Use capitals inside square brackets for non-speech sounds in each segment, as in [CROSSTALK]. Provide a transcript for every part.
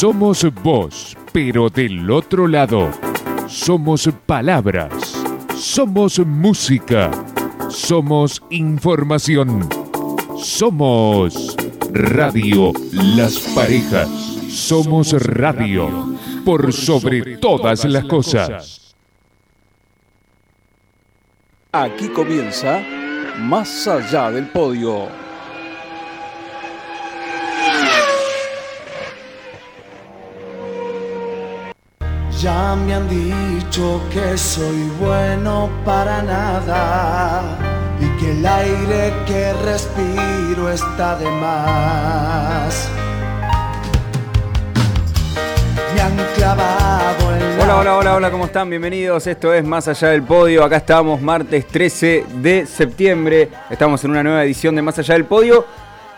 Somos vos, pero del otro lado. Somos palabras. Somos música. Somos información. Somos Radio Las Parejas. Somos radio por sobre todas las cosas. Aquí comienza Más allá del podio. Ya me han dicho que soy bueno para nada y que el aire que respiro está de más. Me han clavado Hola, hola, hola, hola, ¿cómo están? Bienvenidos. Esto es Más Allá del Podio. Acá estamos, martes 13 de septiembre. Estamos en una nueva edición de Más Allá del Podio.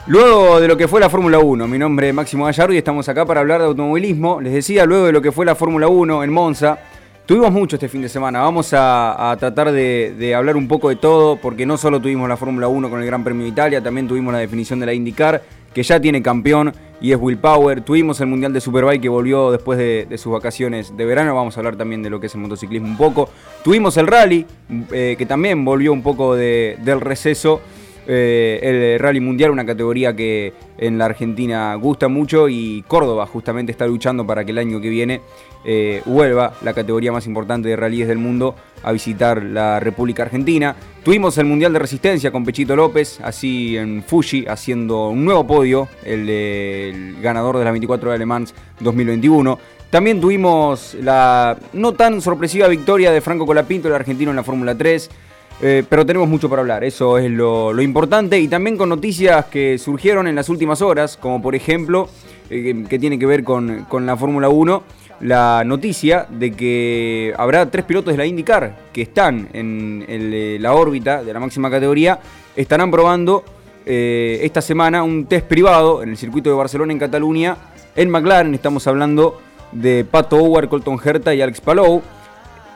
Luego de lo que fue la Fórmula 1, mi nombre es Máximo Gallardo y estamos acá para hablar de automovilismo. Les decía, luego de lo que fue la Fórmula 1 en Monza, tuvimos mucho este fin de semana. Vamos a, tratar de, hablar un poco de todo, porque no solo tuvimos la Fórmula 1 con el Gran Premio de Italia, también tuvimos la definición de la IndyCar, que ya tiene campeón y es Will Power. Tuvimos el Mundial de Superbike que volvió después de, sus vacaciones de verano. Vamos a hablar también de lo que es el motociclismo un poco. Tuvimos el rally, eh, que también volvió un poco de- del receso. Eh, el Rally Mundial, una categoría que en la Argentina gusta mucho y Córdoba justamente está luchando para que el año que viene eh, vuelva la categoría más importante de rallies del mundo a visitar la República Argentina. Tuvimos el Mundial de Resistencia con Pechito López, así en Fuji, haciendo un nuevo podio, el, ganador de las 24 horas de Le Mans 2021. También tuvimos la no tan sorpresiva victoria de Franco Colapinto, el argentino en la Fórmula 3. Eh, pero tenemos mucho para hablar, eso es lo, importante. Y también con noticias que surgieron en las últimas horas, como por ejemplo, eh, que tiene que ver con, con la Fórmula 1, la noticia de que habrá tres pilotos de la IndyCar que están en eh, la órbita de la máxima categoría, estarán probando esta semana un test privado en el circuito de Barcelona en Cataluña. En McLaren estamos hablando de Pato Howard, Colton Herta y Alex Palou.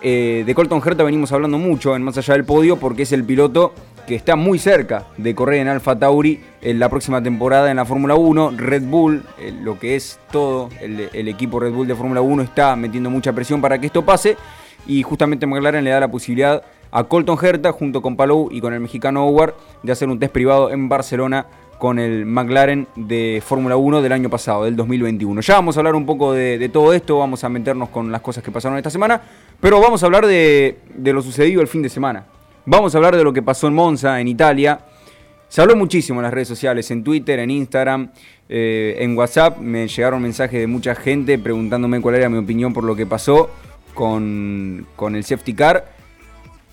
Eh, de Colton Herta venimos hablando mucho en Más Allá del Podio porque es el piloto que está muy cerca de correr en Alfa Tauri en la próxima temporada en la Fórmula 1. Red Bull, eh, lo que es todo el, el equipo Red Bull de Fórmula 1, está metiendo mucha presión para que esto pase. Y justamente McLaren le da la posibilidad a Colton Herta, junto con Palou y con el mexicano Howard, de hacer un test privado en Barcelona con el McLaren de Fórmula 1 del año pasado, del 2021. Ya vamos a hablar un poco de, todo esto, vamos a meternos con las cosas que pasaron esta semana, pero vamos a hablar de, de lo sucedido el fin de semana. Vamos a hablar de lo que pasó en Monza, en Italia. Se habló muchísimo en las redes sociales, en Twitter, en Instagram, eh, en WhatsApp. Me llegaron mensajes de mucha gente preguntándome cuál era mi opinión por lo que pasó con, con el safety car.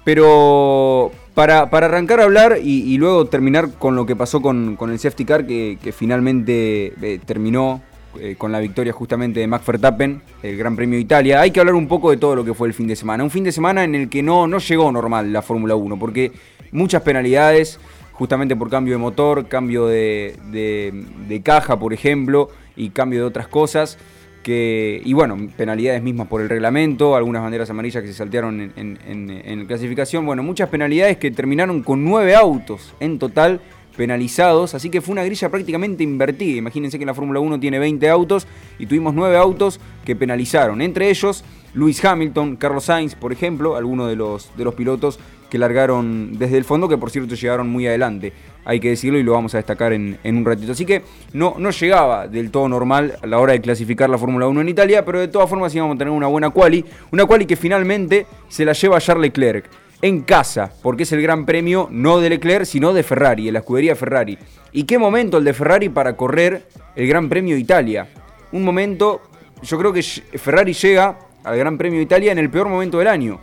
Pero para, para arrancar a hablar y, luego terminar con lo que pasó con, con el safety car, que, finalmente eh, terminó eh, con la victoria justamente de Max Verstappen, el Gran Premio de Italia, hay que hablar un poco de todo lo que fue el fin de semana. Un fin de semana en el que no, no llegó normal la Fórmula 1, porque muchas penalidades, justamente por cambio de motor, cambio de- de caja, por ejemplo, y cambio de otras cosas que, y bueno, penalidades mismas por el reglamento, algunas banderas amarillas que se saltearon en, en- en- en clasificación, bueno, muchas penalidades que terminaron con nueve autos en total penalizados, así que fue una grilla prácticamente invertida. Imagínense que la Fórmula 1 tiene 20 autos y tuvimos nueve autos que penalizaron, entre ellos Lewis Hamilton, Carlos Sainz, por ejemplo, algunos de los, de los pilotos que largaron desde el fondo, que por cierto llegaron muy adelante, hay que decirlo y lo vamos a destacar en, en un ratito. Así que no, no llegaba del todo normal a la hora de clasificar la Fórmula 1 en Italia, pero de todas formas íbamos a tener una buena quali, una quali que finalmente se la lleva Charles Leclerc en casa, porque es el gran premio no de Leclerc, sino de Ferrari, de la escudería Ferrari. ¿Y qué momento el de Ferrari para correr el Gran Premio de Italia? Un momento, yo creo que Ferrari llega al Gran Premio de Italia en el peor momento del año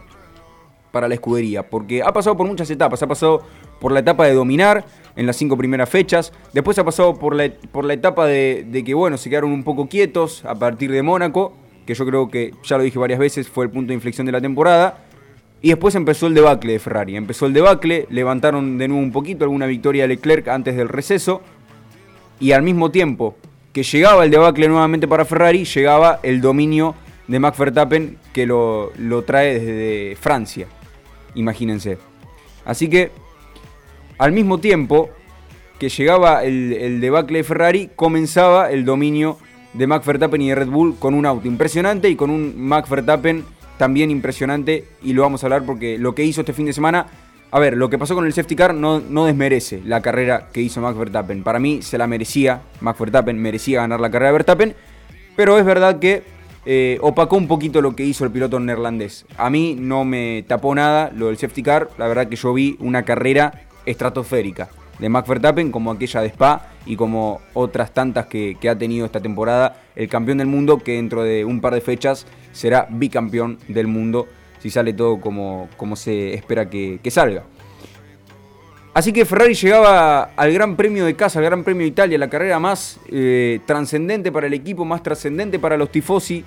para la escudería, porque ha pasado por muchas etapas, ha pasado por la etapa de dominar en las cinco primeras fechas, después ha pasado por la, etapa de, de que, bueno, se quedaron un poco quietos a partir de Mónaco, que yo creo que, ya lo dije varias veces, fue el punto de inflexión de la temporada, y después empezó el debacle de Ferrari, empezó el debacle, levantaron de nuevo un poquito alguna victoria de Leclerc antes del receso, y al mismo tiempo que llegaba el debacle nuevamente para Ferrari, llegaba el dominio de Max Verstappen que lo, lo trae desde Francia. Imagínense. Así que, al mismo tiempo que llegaba el, el debacle de Ferrari, comenzaba el dominio de Max Verstappen y de Red Bull con un auto impresionante y con un Max Verstappen también impresionante y lo vamos a hablar porque lo que hizo este fin de semana, a ver, lo que pasó con el safety car no, no desmerece la carrera que hizo Max Verstappen. Para mí se la merecía, Max Verstappen merecía ganar la carrera de Verstappen, pero es verdad que eh, opacó un poquito lo que hizo el piloto neerlandés. A mí no me tapó nada lo del safety car, la verdad que yo vi una carrera estratosférica de Max Verstappen como aquella de Spa y como otras tantas que, ha tenido esta temporada. El campeón del mundo que dentro de un par de fechas será bicampeón del mundo si sale todo como, como se espera que, salga. Así que Ferrari llegaba al Gran Premio de casa, al Gran Premio de Italia, la carrera más eh, trascendente para el equipo, más trascendente para los tifosi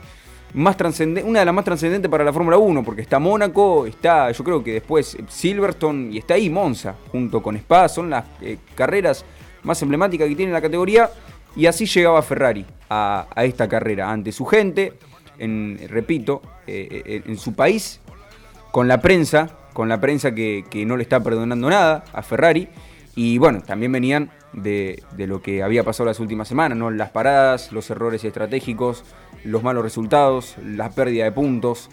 más una de las más trascendentes para la Fórmula 1, porque está Mónaco, está yo creo que después Silverstone y está ahí Monza, junto con Spa, son las eh, carreras más emblemáticas que tiene la categoría, y así llegaba Ferrari a, esta carrera, ante su gente, repito, eh, eh, en su país, con la prensa, con la prensa que, que no le está perdonando nada a Ferrari, y bueno, también venían de, lo que había pasado las últimas semanas, ¿no? Las paradas, los errores estratégicos, los malos resultados, la pérdida de puntos,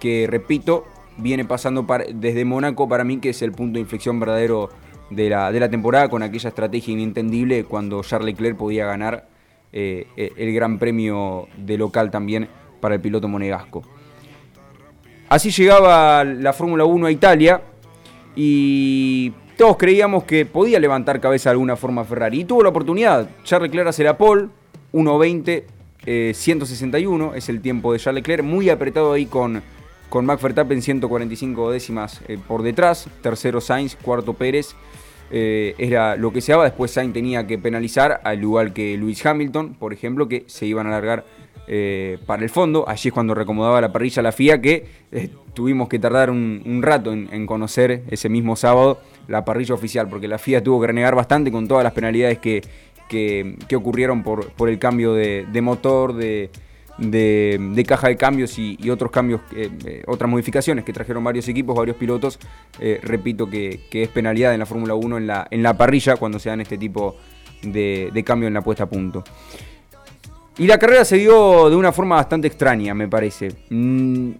que repito, viene pasando desde Mónaco para mí, que es el punto de inflexión verdadero de la, de la temporada, con aquella estrategia inentendible cuando Charles Leclerc podía ganar eh, el Gran Premio de local también para el piloto monegasco. Así llegaba la Fórmula 1 a Italia y todos creíamos que podía levantar cabeza de alguna forma Ferrari. Y tuvo la oportunidad. Charles Leclerc hace la pole, 1.20, 161 es el tiempo de Charles Leclerc. Muy apretado ahí con, con Max Verstappen, 145 décimas eh, por detrás. Tercero Sainz, cuarto Pérez. Eh, era lo que se daba. Después Sainz tenía que penalizar, al igual que Lewis Hamilton, por ejemplo, que se iban a alargar eh, para el fondo. Allí es cuando recomodaba la parrilla la FIA, que tuvimos que tardar un, rato en, conocer ese mismo sábado la parrilla oficial, porque la FIA tuvo que renegar bastante con todas las penalidades que, que, ocurrieron por, por, el cambio de, motor, de, de, caja de cambios y, otros cambios, eh, eh, otras modificaciones que trajeron varios equipos, varios pilotos. Eh, repito que, es penalidad en la Fórmula 1 en la, en la parrilla cuando se dan este tipo de cambio en la puesta a punto. Y la carrera se dio de una forma bastante extraña, me parece. Mm,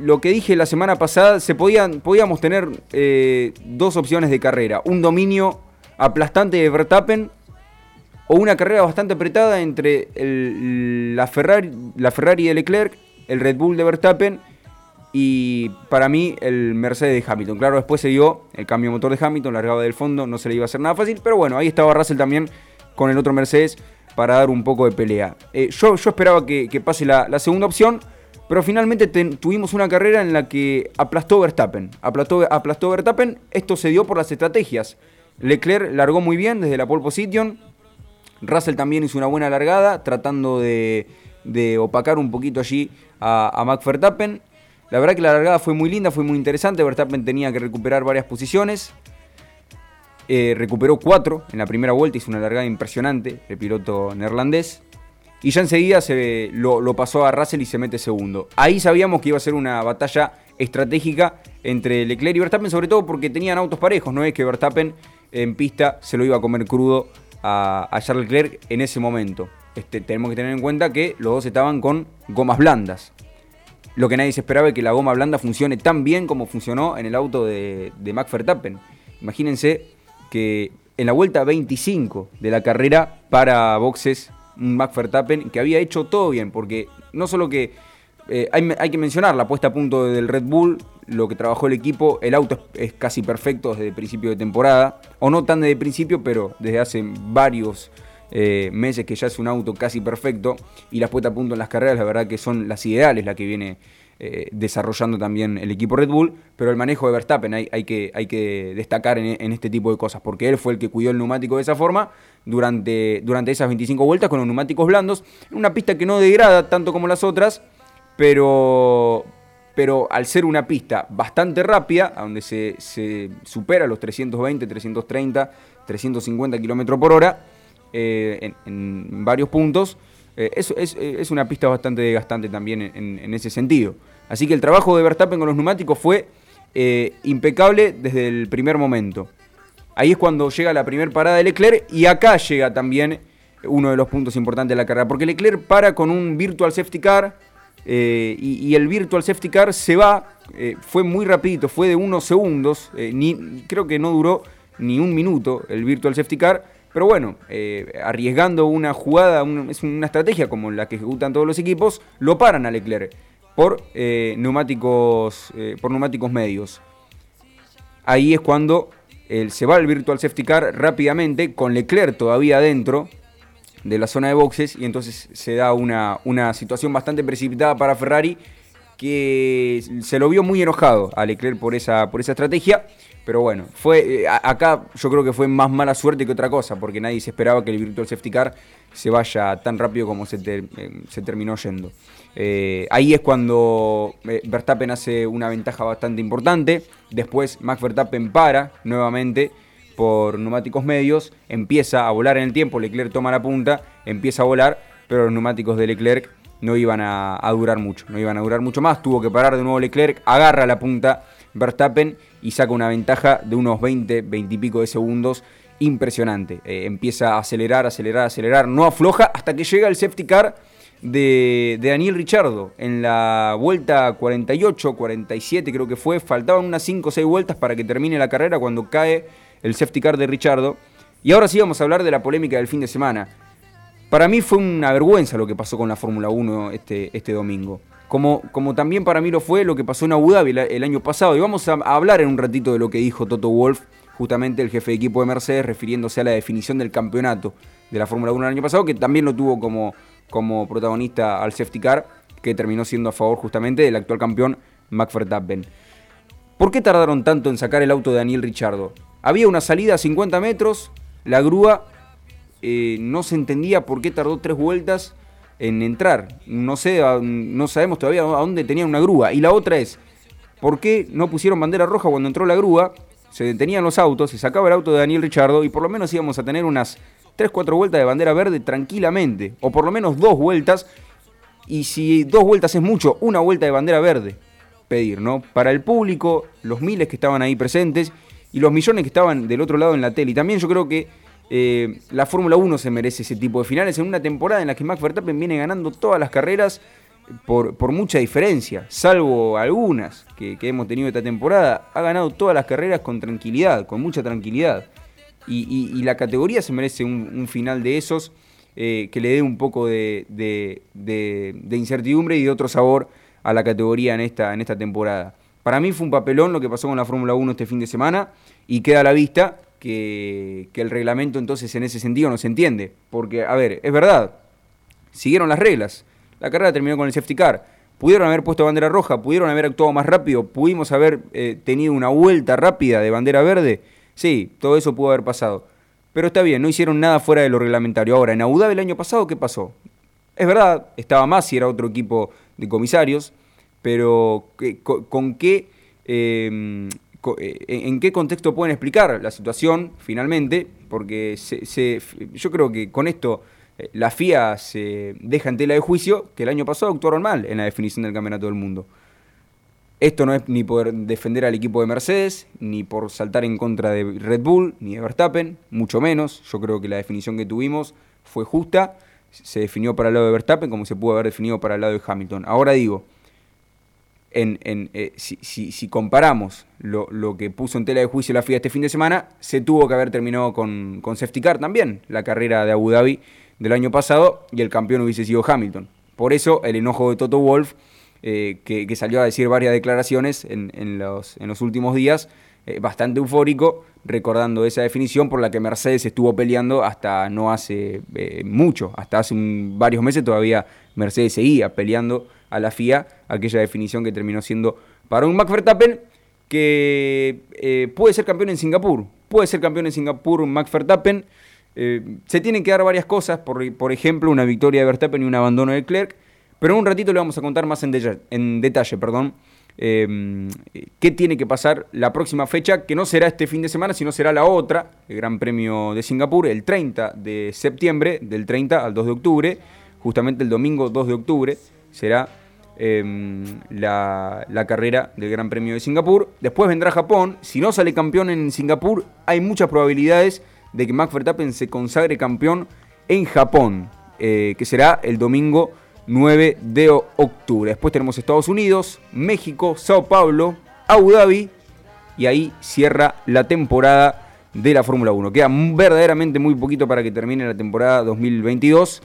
lo que dije la semana pasada, se podían, podíamos tener eh, dos opciones de carrera. Un dominio aplastante de Verstappen o una carrera bastante apretada entre la, Ferrari, la Ferrari de Leclerc, el Red Bull de Verstappen y para mí el Mercedes de Hamilton. Claro, después se dio el cambio de motor de Hamilton, largaba del fondo, no se le iba a hacer nada fácil, pero bueno, ahí estaba Russell también con el otro Mercedes para dar un poco de pelea. Eh, yo, yo, esperaba que, pase la, segunda opción, pero finalmente tuvimos una carrera en la que aplastó Verstappen. Aplastó, aplastó Verstappen, esto se dio por las estrategias. Leclerc largó muy bien desde la pole position, Russell también hizo una buena largada, tratando de, opacar un poquito allí a, a Max Verstappen. La verdad que la largada fue muy linda, fue muy interesante. Verstappen tenía que recuperar varias posiciones. Eh, recuperó cuatro en la primera vuelta, hizo una largada impresionante el piloto neerlandés. Y ya enseguida se lo, pasó a Russell y se mete segundo. Ahí sabíamos que iba a ser una batalla estratégica entre Leclerc y Verstappen, sobre todo porque tenían autos parejos. No es que Verstappen en pista se lo iba a comer crudo a, Charles Leclerc en ese momento. Este, tenemos que tener en cuenta que los dos estaban con gomas blandas. Lo que nadie se esperaba es que la goma blanda funcione tan bien como funcionó en el auto de, de Max Verstappen. Imagínense que en la vuelta 25 de la carrera para boxes, Max Verstappen que había hecho todo bien, porque no solo que eh, hay, que mencionar la puesta a punto del Red Bull, lo que trabajó el equipo, el auto es, casi perfecto desde el principio de temporada, o no tan desde el principio, pero desde hace varios eh, meses que ya es un auto casi perfecto, y las puestas a punto en las carreras, la verdad que son las ideales, la que viene eh, desarrollando también el equipo Red Bull, pero el manejo de Verstappen hay, que, destacar en, este tipo de cosas, porque él fue el que cuidó el neumático de esa forma durante, esas 25 vueltas con los neumáticos blandos, una pista que no degrada tanto como las otras, pero, pero al ser una pista bastante rápida, donde se, se supera los 320, 330, 350 km por hora eh, en varios puntos, eh, es, una pista bastante desgastante también en, ese sentido. Así que el trabajo de Verstappen con los neumáticos fue eh, impecable desde el primer momento. Ahí es cuando llega la primera parada de Leclerc y acá llega también uno de los puntos importantes de la carrera, porque Leclerc para con un virtual safety car eh, y, el virtual safety car se va, eh, fue muy rapidito, fue de unos segundos, ni, creo que no duró ni un minuto el virtual safety car, pero bueno, arriesgando una jugada, es una estrategia como la que ejecutan todos los equipos, lo paran a Leclerc por, neumáticos, por neumáticos medios. Ahí es cuando se va el virtual safety car rápidamente, con Leclerc todavía adentro de la zona de boxes, y entonces se da una, una situación bastante precipitada para Ferrari, que se lo vio muy enojado a Leclerc por esa, por esa estrategia. Pero bueno, fue, eh, acá yo creo que fue más mala suerte que otra cosa, porque nadie se esperaba que el Virtual Safety Car se vaya tan rápido como se, eh, terminó yendo. Eh, ahí es cuando Verstappen hace una ventaja bastante importante. Después Max Verstappen para nuevamente por neumáticos medios, empieza a volar en el tiempo, Leclerc toma la punta, empieza a volar, pero los neumáticos de Leclerc no iban a durar mucho, no iban a durar mucho más. Tuvo que parar de nuevo Leclerc, agarra la punta Verstappen y saca una ventaja de unos 20, 20 y pico de segundos impresionante. Eh, empieza a acelerar, acelerar, acelerar, no afloja hasta que llega el safety car de, Daniel Richardo. En la vuelta 48, 47 creo que fue, faltaban unas 5 o 6 vueltas para que termine la carrera cuando cae el safety car de Richardo. Y ahora sí vamos a hablar de la polémica del fin de semana. Para mí fue una vergüenza lo que pasó con la Fórmula 1 este, este domingo como, como también para mí lo fue lo que pasó en Abu Dhabi el, año pasado. Y vamos a, hablar en un ratito de lo que dijo Toto Wolf, justamente el jefe de equipo de Mercedes, refiriéndose a la definición del campeonato de la Fórmula 1 el año pasado, que también lo tuvo como, como protagonista al safety car, que terminó siendo a favor justamente del actual campeón Max Verstappen. ¿Por qué tardaron tanto en sacar el auto de Daniel Richardo? Había una salida a 50 metros, la grúa eh, no se entendía por qué tardó tres vueltas en entrar. No sé, no sabemos todavía a dónde tenían una grúa. Y la otra es, ¿por qué no pusieron bandera roja cuando entró la grúa? Se detenían los autos, se sacaba el auto de Daniel Richardo y por lo menos íbamos a tener unas 3-4 vueltas de bandera verde tranquilamente. O por lo menos dos vueltas. Y si dos vueltas es mucho, una vuelta de bandera verde. Pedir, ¿no? Para el público, los miles que estaban ahí presentes y los millones que estaban del otro lado en la tele. Y también yo creo que eh, la Fórmula 1 se merece ese tipo de finales en una temporada en la que Max Verstappen viene ganando todas las carreras por, mucha diferencia, salvo algunas que, hemos tenido esta temporada. Ha ganado todas las carreras con tranquilidad, con mucha tranquilidad. Y, la categoría se merece un, final de esos eh, que le dé un poco de, incertidumbre y de otro sabor a la categoría en esta, en esta temporada. Para mí fue un papelón lo que pasó con la Fórmula 1 este fin de semana y queda a la vista que, el reglamento entonces en ese sentido no se entiende. Porque, a ver, es verdad, siguieron las reglas. La carrera terminó con el safety car. Pudieron haber puesto bandera roja, pudieron haber actuado más rápido, pudimos haber eh, tenido una vuelta rápida de bandera verde. Sí, todo eso pudo haber pasado. Pero está bien, no hicieron nada fuera de lo reglamentario. Ahora, en Abu el año pasado, ¿qué pasó? Es verdad, estaba más y era otro equipo de comisarios, pero ¿con, qué eh, en qué contexto pueden explicar la situación finalmente, porque yo creo que con esto eh, la FIA se deja en tela de juicio que el año pasado actuaron mal en la definición del Campeonato del Mundo. Esto no es ni por defender al equipo de Mercedes, ni por saltar en contra de Red Bull, ni de Verstappen, mucho menos. Yo creo que la definición que tuvimos fue justa, se definió para el lado de Verstappen como se pudo haber definido para el lado de Hamilton. Ahora digo, en, eh, si, comparamos lo, que puso en tela de juicio la FIA este fin de semana, se tuvo que haber terminado con, con safety car también, la carrera de Abu Dhabi del año pasado, y el campeón hubiese sido Hamilton. Por eso el enojo de Toto Wolf, eh, que, salió a decir varias declaraciones en, los, en los, últimos días, eh, bastante eufórico, recordando esa definición por la que Mercedes estuvo peleando hasta no hace mucho, hasta hace varios meses todavía Mercedes seguía peleando a la FIA aquella definición que terminó siendo para un Max Verstappen que eh, puede ser campeón en Singapur. Puede ser campeón en Singapur Max Verstappen. Eh, se tienen que dar varias cosas, por, por, ejemplo, una victoria de Verstappen y un abandono de Clerc. Pero en un ratito le vamos a contar más en, detalle, en detalle perdón, em, qué tiene que pasar la próxima fecha, que no será este fin de semana, sino será la otra, el Gran Premio de Singapur, el 30 de septiembre, del 30 al 2 de octubre, justamente el domingo 2 de octubre será em, la, carrera del Gran Premio de Singapur. Después vendrá Japón. Si no sale campeón en Singapur, hay muchas probabilidades de que Max Verstappen se consagre campeón en Japón, eh, que será el domingo 9 de octubre. Después tenemos Estados Unidos, México, Sao Paulo, Abu Dhabi y ahí cierra la temporada de la Fórmula 1. Queda verdaderamente muy poquito para que termine la temporada 2022,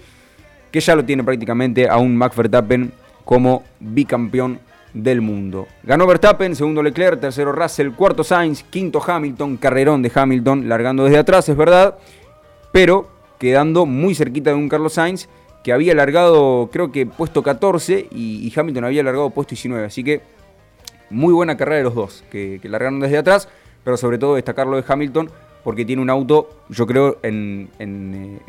que ya lo tiene prácticamente a un Max Verstappen como bicampeón del mundo. Ganó Verstappen, segundo Leclerc, tercero Russell, cuarto Sainz, quinto Hamilton, carrerón de Hamilton, largando desde atrás, es verdad, pero quedando muy cerquita de un Carlos Sainz que había largado, creo que puesto 14 y, Hamilton había largado puesto 19. Así que muy buena carrera de los dos, que, largaron desde atrás, pero sobre todo destacarlo de Hamilton porque tiene un auto, yo creo, en, eh,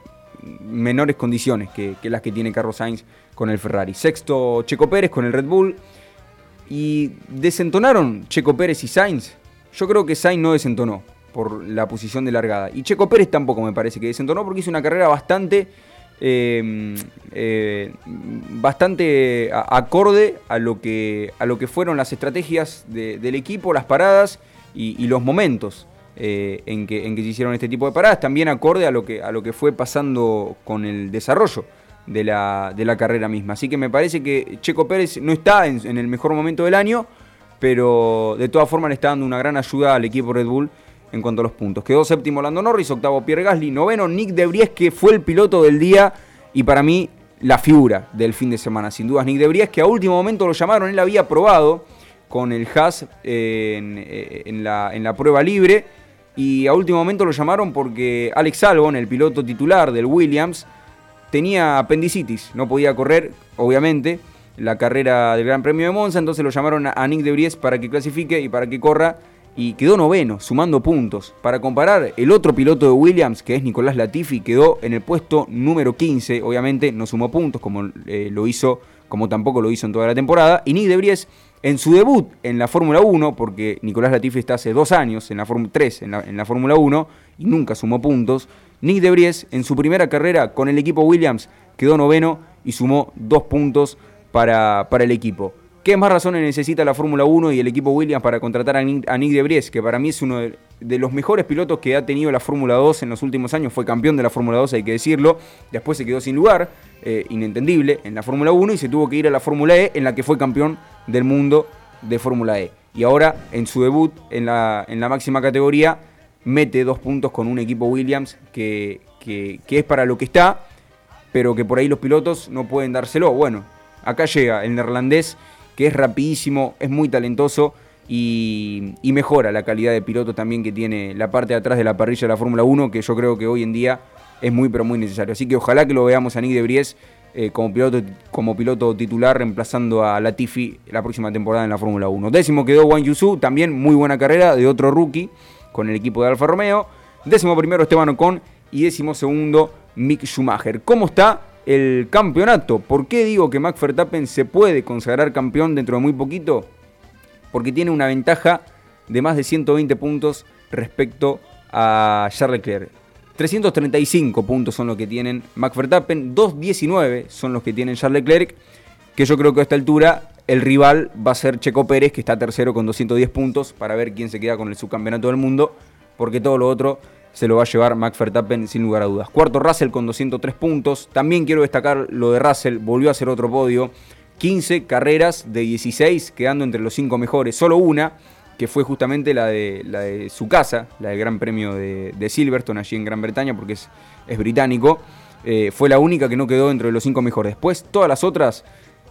menores condiciones que, las que tiene Carlos Sainz con el Ferrari. Sexto, Checo Pérez con el Red Bull. Y desentonaron Checo Pérez y Sainz. Yo creo que Sainz no desentonó por la posición de largada. Y Checo Pérez tampoco me parece que desentonó porque hizo una carrera bastante Em, eh, bastante acorde a lo, que, a lo que fueron las estrategias del equipo, las paradas y, los momentos eh, en, que, en que se hicieron este tipo de paradas, también acorde a lo que, a lo que fue pasando con el desarrollo de la, de la carrera misma. Así que me parece que Checo Pérez no está en, en el mejor momento del año, pero de todas formas le está dando una gran ayuda al equipo Red Bull en cuanto a los puntos. Quedó séptimo Lando Norris, octavo Pierre Gasly, noveno Nick De Vries, que fue el piloto del día y para mí la figura del fin de semana. Sin dudas, Nick De Vries, que a último momento lo llamaron, él había probado con el Haas eh, en, la, en la prueba libre y a último momento lo llamaron porque Alex Albon, el piloto titular del Williams, tenía apendicitis, no podía correr, obviamente, la carrera del Gran Premio de Monza, entonces lo llamaron a Nick de Vries para que clasifique y para que corra y quedó noveno, sumando puntos. Para comparar, el otro piloto de Williams, que es Nicolás Latifi, quedó en el puesto número 15. Obviamente no sumó puntos como eh, lo hizo, como tampoco lo hizo en toda la temporada. Y Nick de en su debut en la Fórmula 1, porque Nicolás Latifi está hace dos años en la Fórmula 3 en la, Fórmula 1 y nunca sumó puntos. Nick de en su primera carrera con el equipo Williams quedó noveno y sumó dos puntos para, para el equipo. ¿Qué más razones necesita la Fórmula 1 y el equipo Williams para contratar a Nick, de Vries, que para mí es uno de, los mejores pilotos que ha tenido la Fórmula 2 en los últimos años? Fue campeón de la Fórmula 2, hay que decirlo. Después se quedó sin lugar, eh, inentendible, en la Fórmula 1 y se tuvo que ir a la Fórmula E, en la que fue campeón del mundo de Fórmula E. Y ahora, en su debut en la, en la máxima categoría, mete dos puntos con un equipo Williams que, que es para lo que está, pero que por ahí los pilotos no pueden dárselo. Bueno, acá llega el neerlandés que es rapidísimo, es muy talentoso y, mejora la calidad de piloto también que tiene la parte de atrás de la parrilla de la Fórmula 1, que yo creo que hoy en día es muy pero muy necesario. Así que ojalá que lo veamos a Nick de Bries eh, como, piloto, como piloto titular reemplazando a Latifi la próxima temporada en la Fórmula 1. Décimo quedó Wang Yusu, también muy buena carrera de otro rookie con el equipo de Alfa Romeo. Décimo primero Esteban Ocon y décimo segundo Mick Schumacher. ¿Cómo está el campeonato. ¿Por qué digo que Max Verstappen se puede consagrar campeón dentro de muy poquito? Porque tiene una ventaja de más de 120 puntos respecto a Charles Leclerc. 335 puntos son los que tienen Max Verstappen, 219 son los que tienen Charles Leclerc, que yo creo que a esta altura el rival va a ser Checo Pérez, que está tercero con 210 puntos, para ver quién se queda con el subcampeonato del mundo, porque todo lo otro se lo va a llevar Max Verstappen sin lugar a dudas. Cuarto Russell con 203 puntos. También quiero destacar lo de Russell, volvió a hacer otro podio. 15 carreras de 16, quedando entre los 5 mejores. Solo una, que fue justamente la de, la de su casa, la del Gran Premio de, Silverstone, allí en Gran Bretaña, porque es, británico. Eh, fue la única que no quedó dentro de los 5 mejores. Después, todas las otras,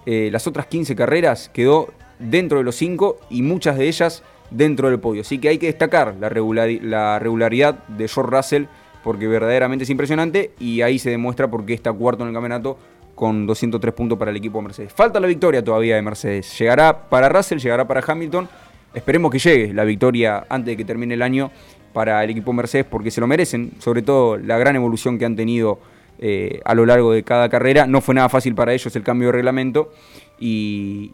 eh, las otras 15 carreras quedó dentro de los 5 y muchas de ellas dentro del podio. Así que hay que destacar la, regularidad de George Russell porque verdaderamente es impresionante y ahí se demuestra por qué está cuarto en el campeonato con 203 puntos para el equipo de Mercedes. Falta la victoria todavía de Mercedes. Llegará para Russell, llegará para Hamilton. Esperemos que llegue la victoria antes de que termine el año para el equipo Mercedes porque se lo merecen, sobre todo la gran evolución que han tenido eh, a lo largo de cada carrera. No fue nada fácil para ellos el cambio de reglamento y,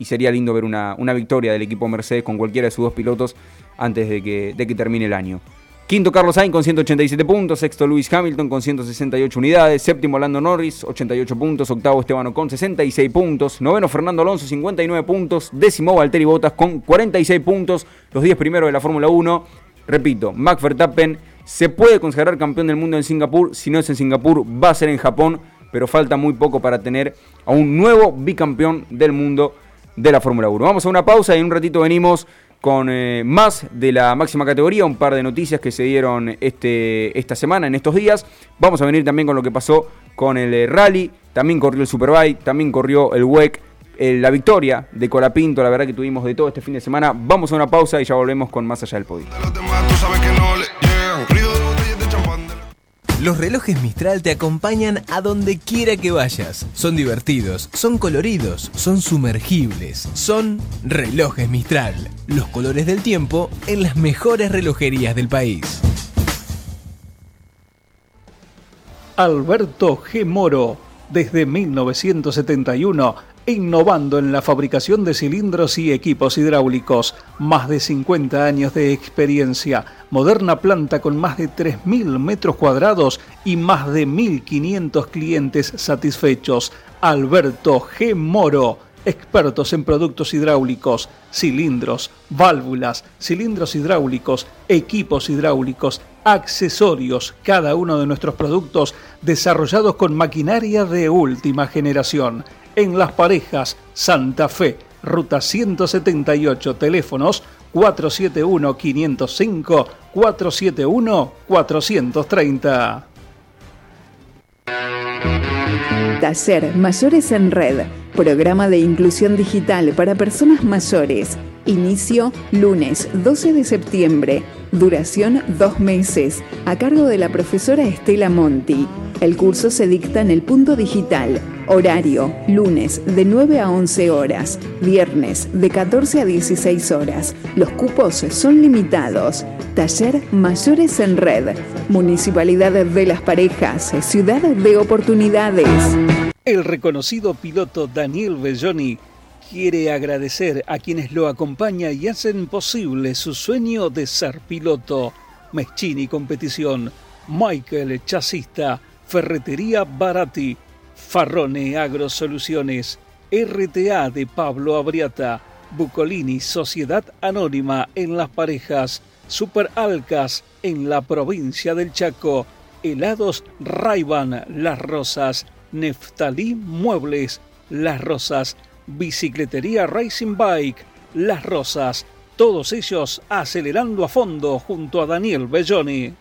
sería lindo ver una, victoria del equipo Mercedes con cualquiera de sus dos pilotos antes de que, de que termine el año. Quinto Carlos Sainz con 187 puntos, sexto Lewis Hamilton con 168 unidades, séptimo Lando Norris 88 puntos, octavo Esteban con 66 puntos, noveno Fernando Alonso 59 puntos, décimo Valtteri Bottas con 46 puntos, los 10 primeros de la Fórmula 1 Repito, Max Verstappen se puede considerar campeón del mundo en Singapur. Si no es en Singapur, va a ser en Japón. Pero falta muy poco para tener a un nuevo bicampeón del mundo de la Fórmula 1. Vamos a una pausa y en un ratito venimos con eh, más de la máxima categoría, un par de noticias que se dieron este, esta semana, en estos días. Vamos a venir también con lo que pasó con el eh, rally, también corrió el Superbike, también corrió el WEC, eh, la victoria de Colapinto, la verdad que tuvimos de todo este fin de semana. Vamos a una pausa y ya volvemos con más allá del podio. Los relojes Mistral te acompañan a donde quiera que vayas. Son divertidos, son coloridos, son sumergibles, son relojes Mistral. Los colores del tiempo en las mejores relojerías del país. Alberto G. Moro, desde 1971 innovando en la fabricación de cilindros y equipos hidráulicos. Más de 50 años de experiencia, moderna planta con más de 3.000 metros cuadrados y más de 1.500 clientes satisfechos. Alberto G. Moro, expertos en productos hidráulicos, cilindros, válvulas, cilindros hidráulicos, equipos hidráulicos, accesorios, cada uno de nuestros productos desarrollados con maquinaria de última generación en Las Parejas, Santa Fe, ruta 178, teléfonos 471-505, 471-430. Taller Mayores en Red, programa de inclusión digital para personas mayores. Inicio lunes 12 de septiembre. Duración dos meses, a cargo de la profesora Estela Monti. El curso se dicta en el punto digital. Horario, lunes de 9 a 11 horas, viernes de 14 a 16 horas. Los cupos son limitados. Taller Mayores en Red. Municipalidad de Las Parejas, Ciudad de Oportunidades. El reconocido piloto Daniel Belloni quiere agradecer a quienes lo acompañan y hacen posible su sueño de ser piloto. Meschini Competición, Michael Chasista, Ferretería Barati, Farrone Agrosoluciones, RTA de Pablo Abriata, Bucolini Sociedad Anónima en Las Parejas, Super Alcas en la provincia del Chaco, Helados Raiban Las Rosas, Neftalí Muebles Las Rosas, Bicicletería Racing Bike Las Rosas, todos ellos acelerando a fondo junto a Daniel Belloni.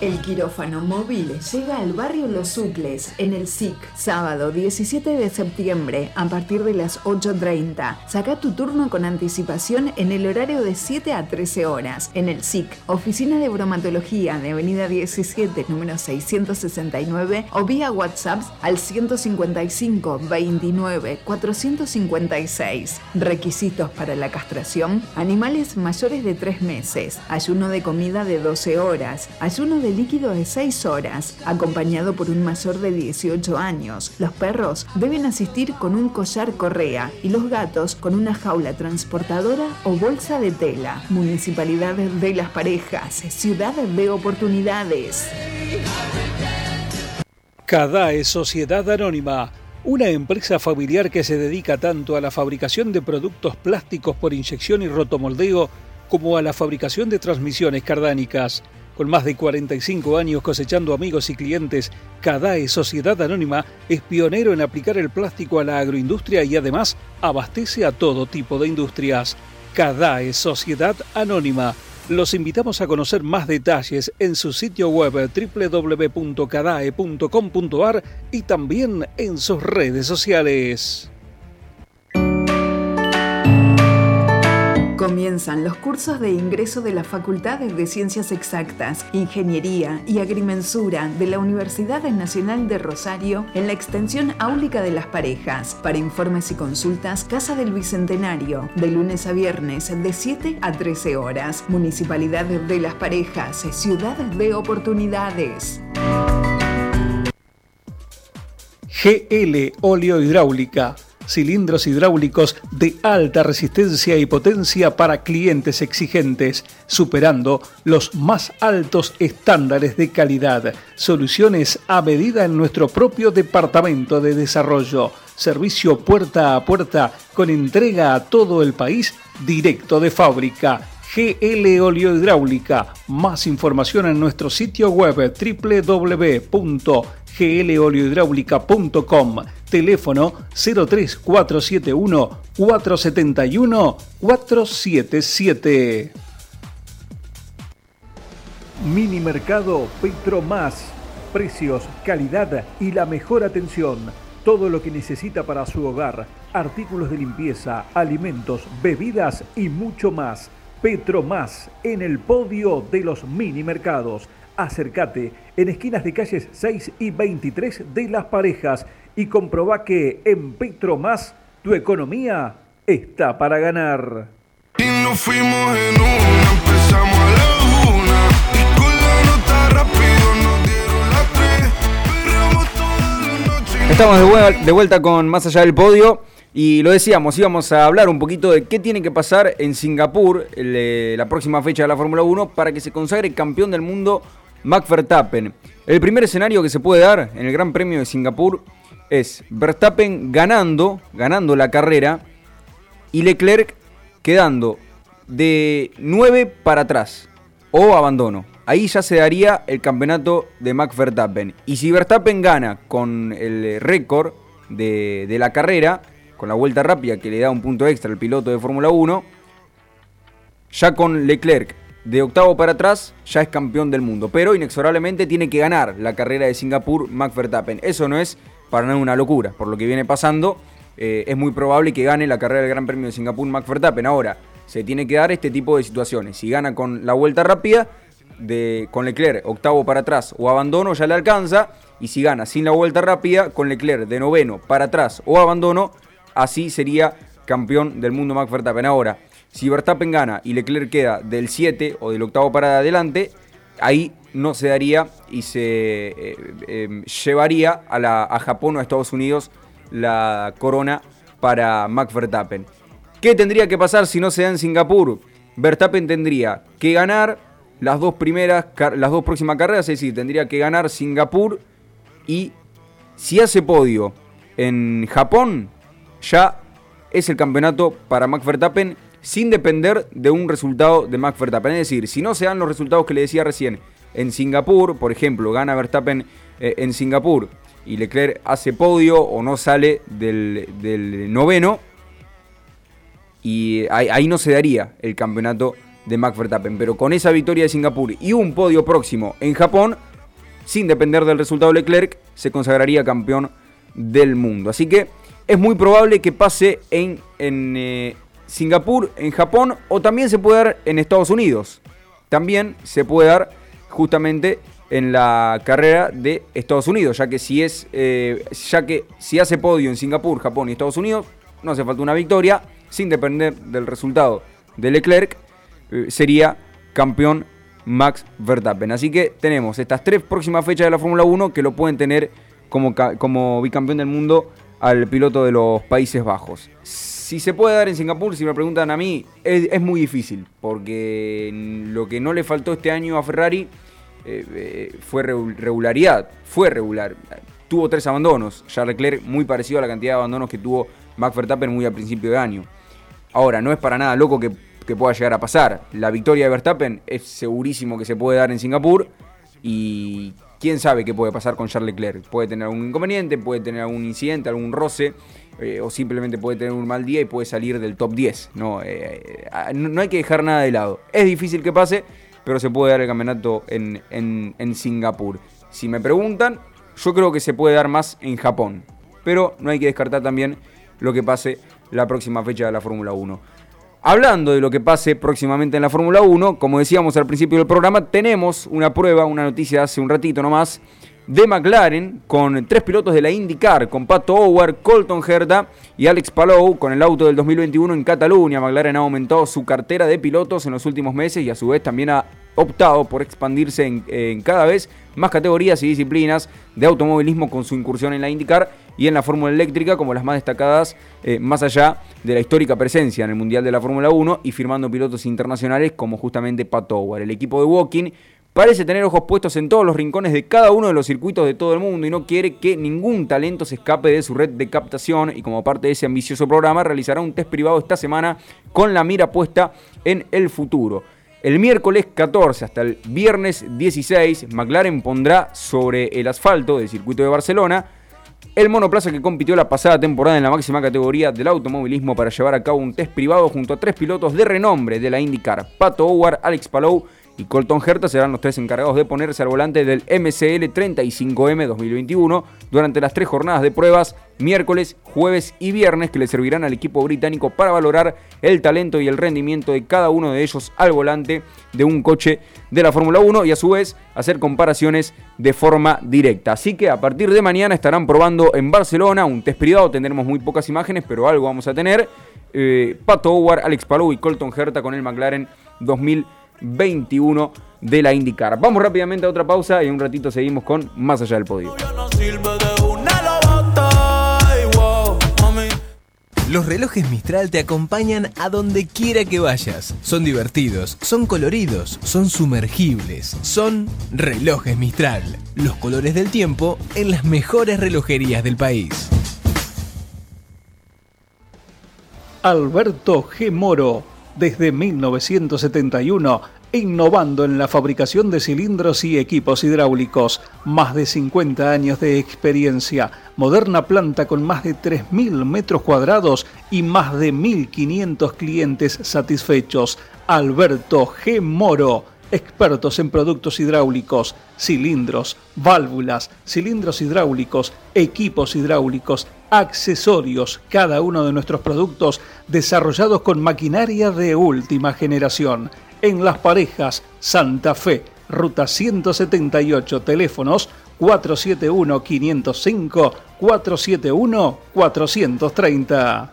El quirófano móvil llega al barrio Los Sucles, en el SIC, sábado 17 de septiembre, a partir de las 8.30. Saca tu turno con anticipación en el horario de 7 a 13 horas, en el SIC, Oficina de Bromatología de Avenida 17, número 669, o vía WhatsApp al 155 29 456. Requisitos para la castración: animales mayores de 3 meses, ayuno de comida de 12 horas, ayuno de líquido de 6 horas, acompañado por un mayor de 18 años. Los perros deben asistir con un collar correa y los gatos con una jaula transportadora o bolsa de tela. Municipalidad de las Parejas, ciudad de oportunidades. CADAE Sociedad Anónima, una empresa familiar que se dedica tanto a la fabricación de productos plásticos por inyección y rotomoldeo como a la fabricación de transmisiones cardánicas. Con más de 45 años cosechando amigos y clientes, CADAE Sociedad Anónima es pionero en aplicar el plástico a la agroindustria y además abastece a todo tipo de industrias. CADAE Sociedad Anónima. Los invitamos a conocer más detalles en su sitio web www.cadae.com.ar y también en sus redes sociales. Los cursos de ingreso de las Facultades de Ciencias Exactas, Ingeniería y Agrimensura de la Universidad Nacional de Rosario en la extensión áulica de las parejas. Para informes y consultas, Casa del Bicentenario, de lunes a viernes de 7 a 13 horas. Municipalidad de las Parejas, Ciudad de Oportunidades. GL Óleo Hidráulica cilindros hidráulicos de alta resistencia y potencia para clientes exigentes, superando los más altos estándares de calidad. Soluciones a medida en nuestro propio departamento de desarrollo servicio puerta a puerta con entrega a todo el país directo de fábrica. GL Oliohidráulica. Más información en nuestro sitio web www.gloliohidráulica.com. Teléfono 03471 471 477. Mini Mercado Petro Más. Precios, calidad y la mejor atención. Todo lo que necesita para su hogar. Artículos de limpieza, alimentos, bebidas y mucho más. Petro Más en el podio de los mini mercados. Acércate en esquinas de calles 6 y 23 de Las Parejas y comproba que en Petro Más tu economía está para ganar. Y nos fuimos en una, empezamos a la una. Y con la nota rápido nos dieron las tres. Perreamos toda la noche. Estamos de vuelta, de vuelta con Más allá del podio y lo decíamos, íbamos a hablar un poquito de qué tiene que pasar en Singapur el, eh, la próxima fecha de la Fórmula 1 para que se consagre campeón del mundo Max. El primer escenario que se puede dar en el Gran Premio de Singapur es Verstappen ganando, ganando la carrera y Leclerc quedando de 9 para atrás o abandono. Ahí ya se daría el campeonato de Max Verstappen. Y si Verstappen gana con el récord de, de la carrera, con la vuelta rápida que le da un punto extra al piloto de Fórmula 1, ya con Leclerc de octavo para atrás ya es campeón del mundo. Pero inexorablemente tiene que ganar la carrera de Singapur Max Verstappen. Eso no es para nada una locura. Por lo que viene pasando, eh, es muy probable que gane la carrera del Gran Premio de Singapur Max Verstappen. Ahora, se tiene que dar este tipo de situaciones. Si gana con la vuelta rápida, de, con Leclerc octavo para atrás o abandono, ya le alcanza. Y si gana sin la vuelta rápida, con Leclerc de noveno para atrás o abandono, así sería campeón del mundo Max Verstappen. Ahora, si Verstappen gana y Leclerc queda del 7 o del octavo para adelante, ahí no se daría y se eh, eh, llevaría a, la, a Japón o a Estados Unidos la corona para Max Verstappen. ¿Qué tendría que pasar si no se da en Singapur? Verstappen tendría que ganar las dos primeras, las dos próximas carreras, es decir, tendría que ganar Singapur y si hace podio en Japón, ya es el campeonato para Max Verstappen sin depender de un resultado de Max Verstappen. Es decir, si no se dan los resultados que le decía recién en Singapur, por ejemplo, gana Verstappen eh, en Singapur y Leclerc hace podio o no sale del, noveno, y ahí, ahí, no se daría el campeonato de Max Verstappen. Pero con esa victoria de Singapur y un podio próximo en Japón, sin depender del resultado de Leclerc, se consagraría campeón del mundo. Así que es muy probable que pase en, en eh, Singapur, en Japón o también se puede dar en Estados Unidos. También se puede dar justamente en la carrera de Estados Unidos, ya que si es, eh, ya que si hace podio en Singapur, Japón y Estados Unidos, no hace falta una victoria, sin depender del resultado de Leclerc, eh, sería campeón Max Verstappen. Así que tenemos estas tres próximas fechas de la Fórmula 1 que lo pueden tener como, como bicampeón del mundo al piloto de los Países Bajos. Si se puede dar en Singapur, si me preguntan a mí, es, muy difícil, porque lo que no le faltó este año a Ferrari eh, eh, fue regularidad, fue regular. Tuvo tres abandonos, Charles Leclerc muy parecido a la cantidad de abandonos que tuvo Max Verstappen muy al principio de año. Ahora, no es para nada loco que, que pueda llegar a pasar. La victoria de Verstappen es segurísimo que se puede dar en Singapur y quién sabe qué puede pasar con Charles Leclerc. Puede tener algún inconveniente, puede tener algún incidente, algún roce, eh, o simplemente puede tener un mal día y puede salir del top 10. No, eh, eh, no hay que dejar nada de lado. Es difícil que pase, pero se puede dar el campeonato en, en, en Singapur. Si me preguntan, yo creo que se puede dar más en Japón. Pero no hay que descartar también lo que pase la próxima fecha de la Fórmula 1. Hablando de lo que pase próximamente en la Fórmula 1, como decíamos al principio del programa, tenemos una prueba, una noticia hace un ratito nomás, de McLaren con tres pilotos de la IndyCar, con Pato Howard, Colton Herta y Alex Palou con el auto del 2021 en Cataluña. McLaren ha aumentado su cartera de pilotos en los últimos meses y a su vez también ha optado por expandirse en, cada vez más categorías y disciplinas de automovilismo con su incursión en la IndyCar y en la Fórmula Eléctrica como las más destacadas eh, más allá de la histórica presencia en el Mundial de la Fórmula 1 y firmando pilotos internacionales como justamente Pat Howard. El equipo de Walking parece tener ojos puestos en todos los rincones de cada uno de los circuitos de todo el mundo y no quiere que ningún talento se escape de su red de captación y como parte de ese ambicioso programa realizará un test privado esta semana con la mira puesta en el futuro. El miércoles 14 hasta el viernes 16, McLaren pondrá sobre el asfalto del circuito de Barcelona el monoplaza que compitió la pasada temporada en la máxima categoría del automovilismo para llevar a cabo un test privado junto a tres pilotos de renombre de la IndyCar, Pato Howard, Alex Palou y Colton Herta serán los tres encargados de ponerse al volante del MCL 35M 2021 durante las tres jornadas de pruebas, miércoles, jueves y viernes, que le servirán al equipo británico para valorar el talento y el rendimiento de cada uno de ellos al volante de un coche de la Fórmula 1 y a su vez hacer comparaciones de forma directa. Así que a partir de mañana estarán probando en Barcelona un test privado, tendremos muy pocas imágenes, pero algo vamos a tener. Eh, Pato Howard, Alex Palou y Colton Herta con el McLaren 2021. 21 de la IndyCar. Vamos rápidamente a otra pausa y un ratito seguimos con Más allá del podio. Los relojes Mistral te acompañan a donde quiera que vayas. Son divertidos, son coloridos, son sumergibles, son relojes Mistral. Los colores del tiempo en las mejores relojerías del país. Alberto G. Moro desde 1971, innovando en la fabricación de cilindros y equipos hidráulicos. Más de 50 años de experiencia, moderna planta con más de 3.000 metros cuadrados y más de 1.500 clientes satisfechos. Alberto G. Moro expertos en productos hidráulicos, cilindros, válvulas, cilindros hidráulicos, equipos hidráulicos, accesorios, cada uno de nuestros productos desarrollados con maquinaria de última generación. En Las Parejas, Santa Fe, Ruta 178, teléfonos 471-505, 471-430.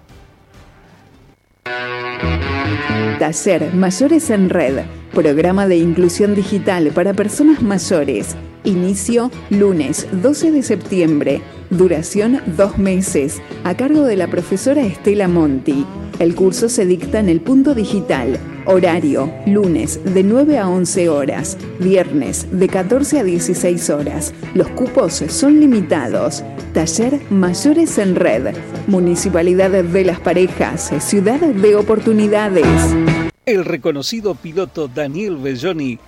Taller Mayores en Red, programa de inclusión digital para personas mayores. Inicio lunes 12 de septiembre. Duración dos meses. A cargo de la profesora Estela Monti. El curso se dicta en el punto digital. Horario, lunes de 9 a 11 horas, viernes de 14 a 16 horas. Los cupos son limitados. Taller Mayores en Red. Municipalidad de las Parejas, Ciudad de Oportunidades. El reconocido piloto Daniel Belloni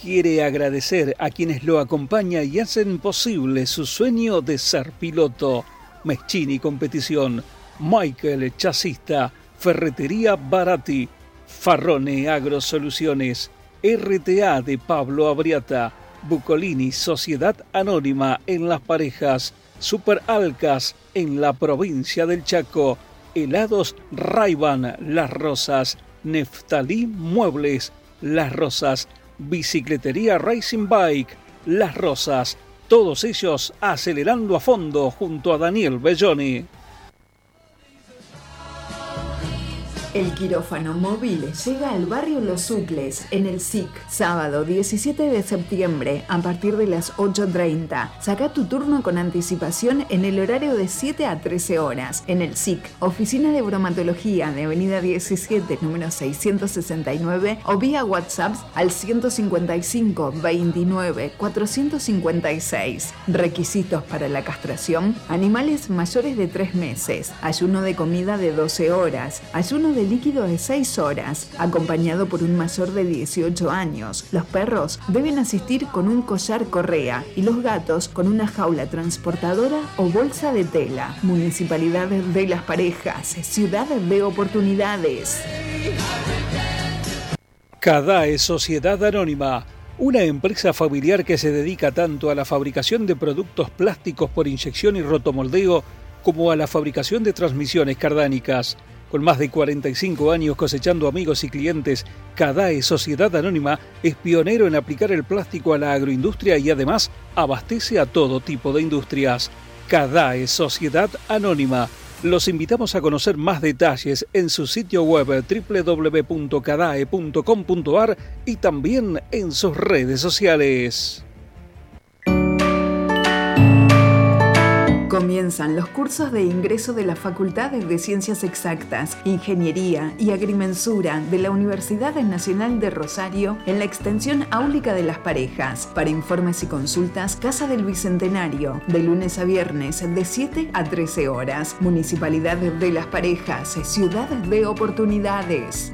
quiere agradecer a quienes lo acompañan y hacen posible su sueño de ser piloto. Meschini Competición, Michael Chasista, Ferretería Barati, Farrone Agrosoluciones, RTA de Pablo Abriata, Bucolini Sociedad Anónima en Las Parejas, Super Alcas en la provincia del Chaco, Helados Raiban Las Rosas, Neftalí Muebles Las Rosas, Bicicletería Racing Bike, Las Rosas, todos ellos acelerando a fondo junto a Daniel Belloni. El quirófano móvil llega al barrio Los Sucles, en el SIC, sábado 17 de septiembre, a partir de las 8.30. Saca tu turno con anticipación en el horario de 7 a 13 horas, en el SIC, Oficina de Bromatología de Avenida 17, número 669, o vía WhatsApp al 155 29 456. Requisitos para la castración: animales mayores de 3 meses, ayuno de comida de 12 horas, ayuno de líquido de 6 horas, acompañado por un mayor de 18 años. Los perros deben asistir con un collar correa y los gatos con una jaula transportadora o bolsa de tela. Municipalidad de las Parejas, ciudad de oportunidades. CADAE Sociedad Anónima, una empresa familiar que se dedica tanto a la fabricación de productos plásticos por inyección y rotomoldeo como a la fabricación de transmisiones cardánicas. Con más de 45 años cosechando amigos y clientes, CADAE Sociedad Anónima es pionero en aplicar el plástico a la agroindustria y además abastece a todo tipo de industrias. CADAE Sociedad Anónima. Los invitamos a conocer más detalles en su sitio web www.cadae.com.ar y también en sus redes sociales. Comienzan los cursos de ingreso de las Facultades de Ciencias Exactas, Ingeniería y Agrimensura de la Universidad Nacional de Rosario en la extensión áulica de las parejas. Para informes y consultas, Casa del Bicentenario, de lunes a viernes de 7 a 13 horas. Municipalidad de las Parejas, Ciudad de Oportunidades.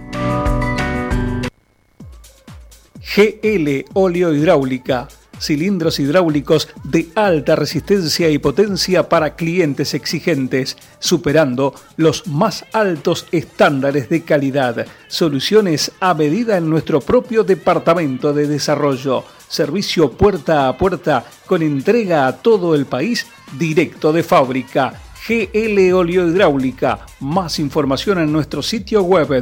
GL Óleo Hidráulica. Cilindros hidráulicos de alta resistencia y potencia para clientes exigentes, superando los más altos estándares de calidad. Soluciones a medida en nuestro propio departamento de desarrollo. Servicio puerta a puerta con entrega a todo el país directo de fábrica. GL Oleo Hidráulica. Más información en nuestro sitio web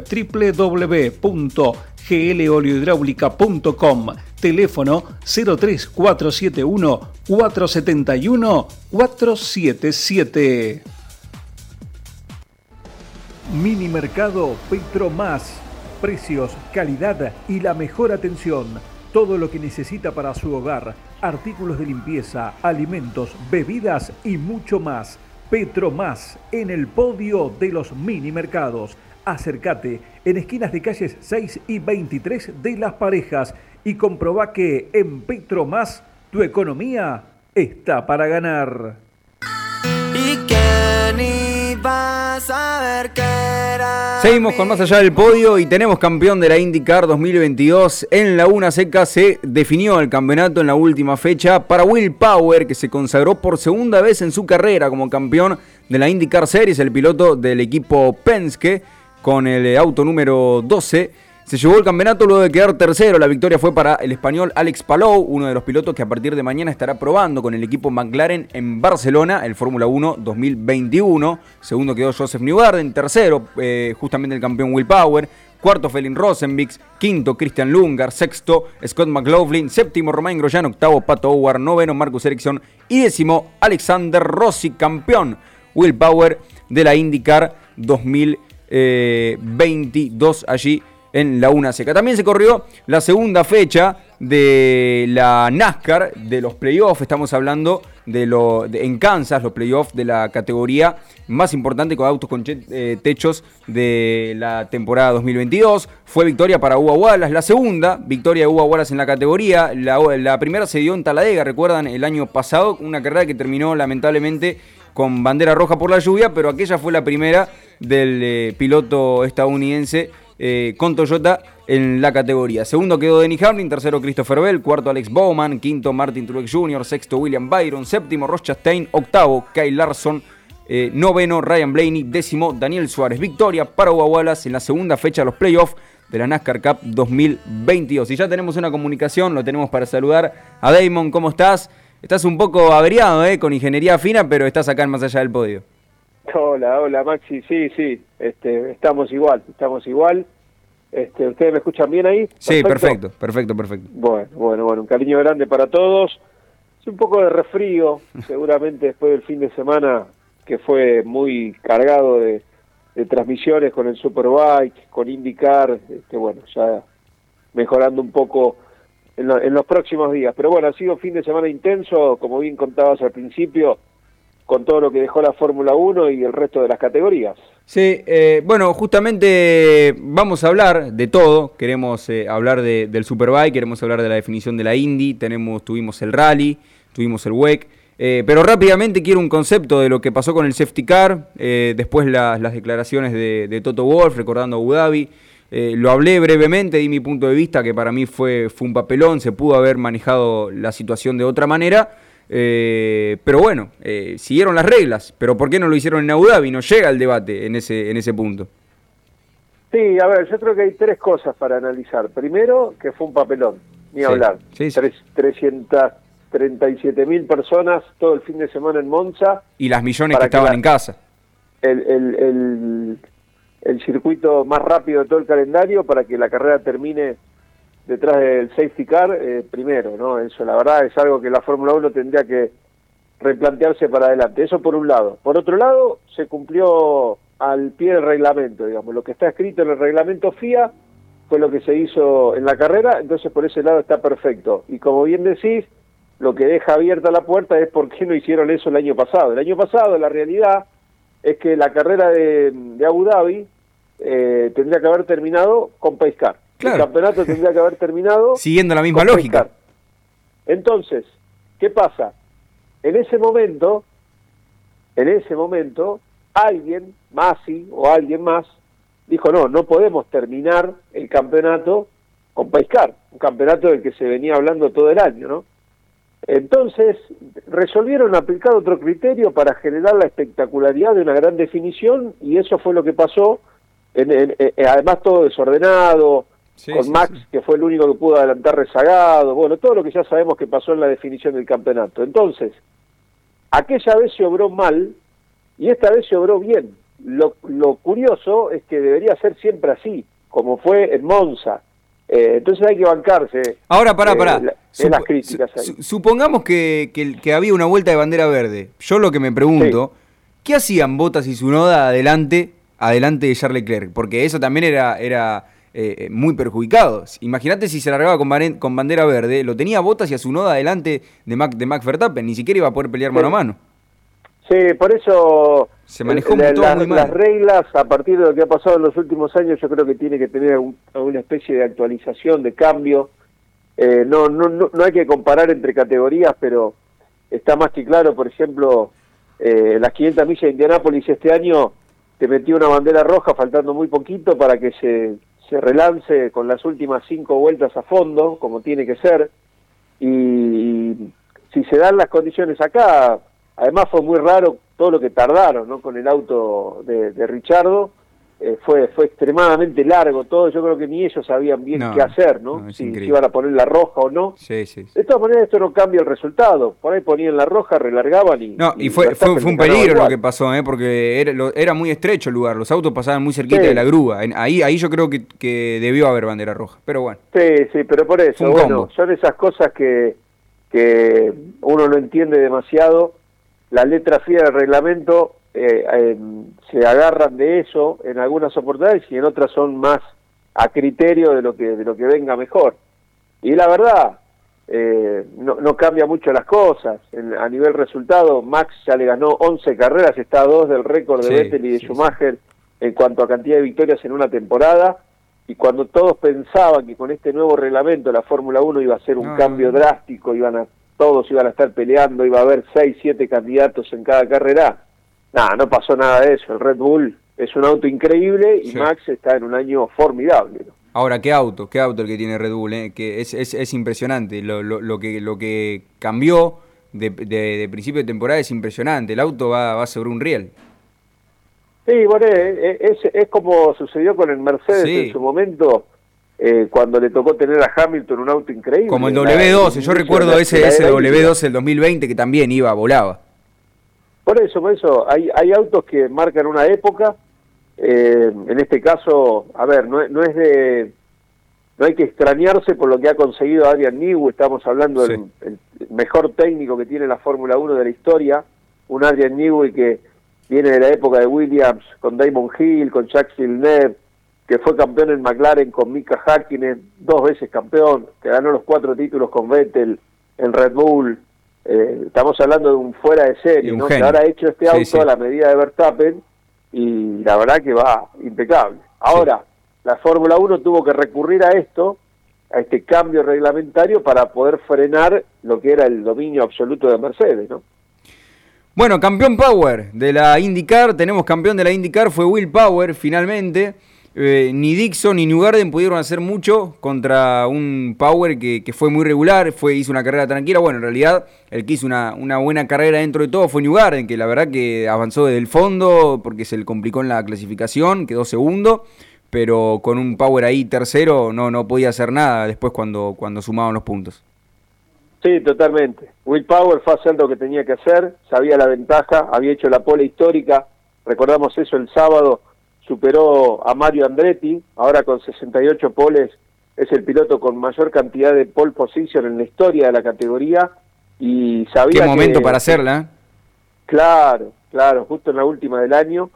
www.gloleohidráulica.com. Teléfono 03471 471 477. Mini Mercado Petro Más. Precios, calidad y la mejor atención. Todo lo que necesita para su hogar. Artículos de limpieza, alimentos, bebidas y mucho más. Petro Más en el podio de los mini mercados. Acércate en esquinas de calles 6 y 23 de Las Parejas y comprobá que en Petro Más tu economía está para ganar. Y vas a ver que era Seguimos con más allá del podio y tenemos campeón de la IndyCar 2022. En la una seca se definió el campeonato en la última fecha para Will Power, que se consagró por segunda vez en su carrera como campeón de la IndyCar Series, el piloto del equipo Penske con el auto número 12. Se llevó el campeonato luego de quedar tercero. La victoria fue para el español Alex Palou, uno de los pilotos que a partir de mañana estará probando con el equipo McLaren en Barcelona, el Fórmula 1 2021. Segundo quedó Joseph Newgarden, tercero eh, justamente el campeón Will Power. Cuarto Felin Rosenbix, quinto Christian Lungar, sexto Scott McLaughlin, séptimo Romain Grosjean, octavo Pato Howard, noveno Marcus Ericsson y décimo Alexander Rossi, campeón Will Power de la IndyCar 2022 allí en la una seca. También se corrió la segunda fecha de la NASCAR, de los playoffs, estamos hablando de lo de- en Kansas, los playoffs de la categoría más importante con autos con eh, techos de la temporada 2022. Fue victoria para Uva Wallace, la segunda victoria de Uva Wallace en la categoría. La, la primera se dio en Taladega, recuerdan, el año pasado, una carrera que terminó lamentablemente con bandera roja por la lluvia, pero aquella fue la primera del eh, piloto estadounidense eh, con Toyota en la categoría. Segundo quedó Denny Hamlin, tercero Christopher Bell, cuarto Alex Bowman, quinto Martin Truex Jr., sexto William Byron, séptimo Ross Chastain, octavo Kyle Larson, eh, noveno Ryan Blaney, décimo Daniel Suárez. Victoria para Uva Wallace en la segunda fecha de los playoffs de la NASCAR Cup 2022. Y ya tenemos una comunicación, lo tenemos para saludar a Damon. ¿Cómo estás? Estás un poco averiado, ¿eh? Con ingeniería fina, pero estás acá en más allá del podio. Hola, hola Maxi, sí, sí, este, estamos igual, estamos igual. Este, ¿Ustedes me escuchan bien ahí? Sí, perfecto, perfecto, perfecto. Bueno, bueno, bueno, un cariño grande para todos. Es un poco de resfrío, [LAUGHS] seguramente después del fin de semana que fue muy cargado de, de transmisiones con el Superbike, con IndyCar, este, bueno, ya mejorando un poco en, lo- en los próximos días. Pero bueno, ha sido fin de semana intenso, como bien contabas al principio, con todo lo que dejó la Fórmula 1 y el resto de las categorías. Sí, eh, bueno, justamente vamos a hablar de todo. Queremos eh, hablar de- del Superbike, queremos hablar de la definición de la Indy, tenemos, tuvimos el Rally, tuvimos el WEC. eh, pero rápidamente quiero un concepto de lo que pasó con el safety car, eh, después la- las declaraciones de, Toto Wolf recordando Abu Dhabi. Eh, lo hablé brevemente, di mi punto de vista, que para mí fue, fue un papelón, se pudo haber manejado la situación de otra manera. eh, pero bueno, eh, siguieron las reglas. Pero ¿por qué no lo hicieron en Abu Dhabi? No llega el debate en ese, en ese punto. Sí, a ver, yo creo que hay tres cosas para analizar. Primero, que fue un papelón, ni Sí, hablar. sí, sí. Tres- 337 mil personas todo el fin de semana en Monza. Y las millones que que estaban la- en casa. el, el, el, el circuito más rápido de todo el calendario para que la carrera termine detrás del safety car eh, primero, ¿no? Eso la verdad es algo que la Fórmula 1 tendría que replantearse para adelante. Eso por un lado. Por otro lado, se cumplió al pie del reglamento, digamos. Lo que está escrito en el reglamento FIA fue lo que se hizo en la carrera, entonces por ese lado está perfecto. Y como bien decís, lo que deja abierta la puerta es por qué no hicieron eso el año pasado. El año pasado la realidad es que la carrera de, de Abu Dhabi eh, tendría que haber terminado con Paiscar. Claro. El campeonato tendría que haber terminado [LAUGHS] Siguiendo la misma con lógica. Entonces, ¿qué pasa? En ese momento, en ese momento, alguien, Masi o alguien más, dijo, no, no podemos terminar el campeonato con Paiscar, un campeonato del que se venía hablando todo el año, ¿no? Entonces, resolvieron aplicar otro criterio para generar la espectacularidad de una gran definición y eso fue lo que pasó, en- en- eh, además todo desordenado, Sí, con sí, Max, sí. que fue el único que pudo adelantar rezagado, bueno, todo lo que ya sabemos que pasó en la definición del campeonato. Entonces, aquella vez se obró mal y esta vez se obró bien. Lo, lo curioso es que debería ser siempre así, como fue en Monza. Eh, entonces hay que bancarse. Ahora, pará, eh, pará. la- en las críticas ahí. su- supongamos que, que- que había una vuelta de bandera verde. Yo lo que me pregunto, ¿qué hacían Botas y Sunoda adelante, adelante de Charles Leclerc? Porque eso también era, era eh, eh, muy perjudicado. Imagínate si se largaba con, con bandera verde, lo tenía Botas y a Sunoda adelante de, Mac, de Max Verstappen, ni siquiera iba a poder pelear mano a mano. Sí, por eso Se manejó la- todo la- muy mal. las reglas, a partir de lo que ha pasado en los últimos años, yo creo que tiene que tener un- una especie de actualización, de cambio. Eh, no, no, no, no hay que comparar entre categorías, pero está más que claro, por ejemplo, eh, las 500 millas de Indianápolis este año te metió una bandera roja faltando muy poquito para que se, se relance con las últimas cinco vueltas a fondo, como tiene que ser. Y si se dan las condiciones acá, además fue muy raro todo lo que tardaron ¿no? con el auto de, de Richardo. Eh, fue fue extremadamente largo todo, yo creo que ni ellos sabían bien No, qué hacer, ¿no? si, iban a poner la roja o no. Sí, sí. sí. De todas maneras, esto no cambia el resultado. Por ahí ponían la roja, relargaban y. No, y fue, fue, un peligro lo que pasó, ¿eh? porque era, lo- era muy estrecho el lugar, los autos pasaban muy cerquita de la grúa. En- ahí, ahí yo creo que, que debió haber bandera roja, pero bueno. Sí, sí, pero por eso, bueno, combo. son esas cosas que, que uno no entiende demasiado. La letra fría del reglamento eh, eh, se agarran de eso en algunas oportunidades y en otras son más a criterio de lo que de lo que venga mejor. Y la verdad, eh, no, no cambia mucho las cosas. En- a nivel resultado, Max ya le ganó 11 carreras, está a dos del récord de Sí, Vettel y de sí, Schumacher en cuanto a cantidad de victorias en una temporada. Y cuando todos pensaban que con este nuevo reglamento la Fórmula 1 iba a ser un No, cambio no. drástico, iban a todos iban a estar peleando, iba a haber 6, 7 candidatos en cada carrera, nada, no pasó nada de eso. El Red Bull es un auto increíble y Sí. Max está en un año formidable. ¿no? Ahora, qué auto, qué auto el que tiene Red Bull, ¿eh? que es, es, es impresionante. Lo, lo, lo que, lo que cambió de, de- de principio de temporada es impresionante. El auto va, va sobre un riel. Sí, bueno, eh, eh, es, es como sucedió con el Mercedes Sí. en su momento, eh, cuando le tocó tener a Hamilton un auto increíble. Como el La- W12, yo recuerdo la- ese, ese era W12 del 2020 que también iba, volaba. Por eso, por eso, hay, hay autos que marcan una época, eh, en este caso, a ver, no, es- no es de... No hay que extrañarse por lo que ha conseguido Adrian Newey, estamos hablando Sí. del el mejor técnico que tiene la Fórmula 1 de la historia, un Adrian Newey que viene de la época de Williams, con Damon Hill, con Jacques Villeneuve, que fue campeón en McLaren con Mika Hakkinen, dos veces campeón, que ganó los cuatro títulos con Vettel en Red Bull. Eh, estamos hablando de un fuera de serie, ¿no? que ahora ha hecho este auto sí. a la medida de Verstappen y la verdad que va impecable. Ahora, la Fórmula 1 tuvo que recurrir a esto, a este cambio reglamentario para poder frenar lo que era el dominio absoluto de Mercedes, ¿no? Bueno, campeón Power de la IndyCar, tenemos campeón de la IndyCar, fue Will Power finalmente. Eh, ni Dixon ni Newgarden pudieron hacer mucho contra un Power que, fue muy regular, fue, hizo una carrera tranquila. Bueno, en realidad el que hizo una, una buena carrera dentro de todo fue Newgarden, que la verdad que avanzó desde el fondo porque se le complicó en la clasificación, quedó segundo, pero con un Power ahí tercero no, no podía hacer nada después cuando, cuando sumaban los puntos. Sí, totalmente. Will Power fue a hacer lo que tenía que hacer, sabía la ventaja, había hecho la pole histórica, recordamos eso el sábado, superó a Mario Andretti, ahora con 68 poles es el piloto con mayor cantidad de pole position en la historia de la categoría y sabía Qué momento que- para hacerla. ¿eh? Claro, claro, justo en la última del año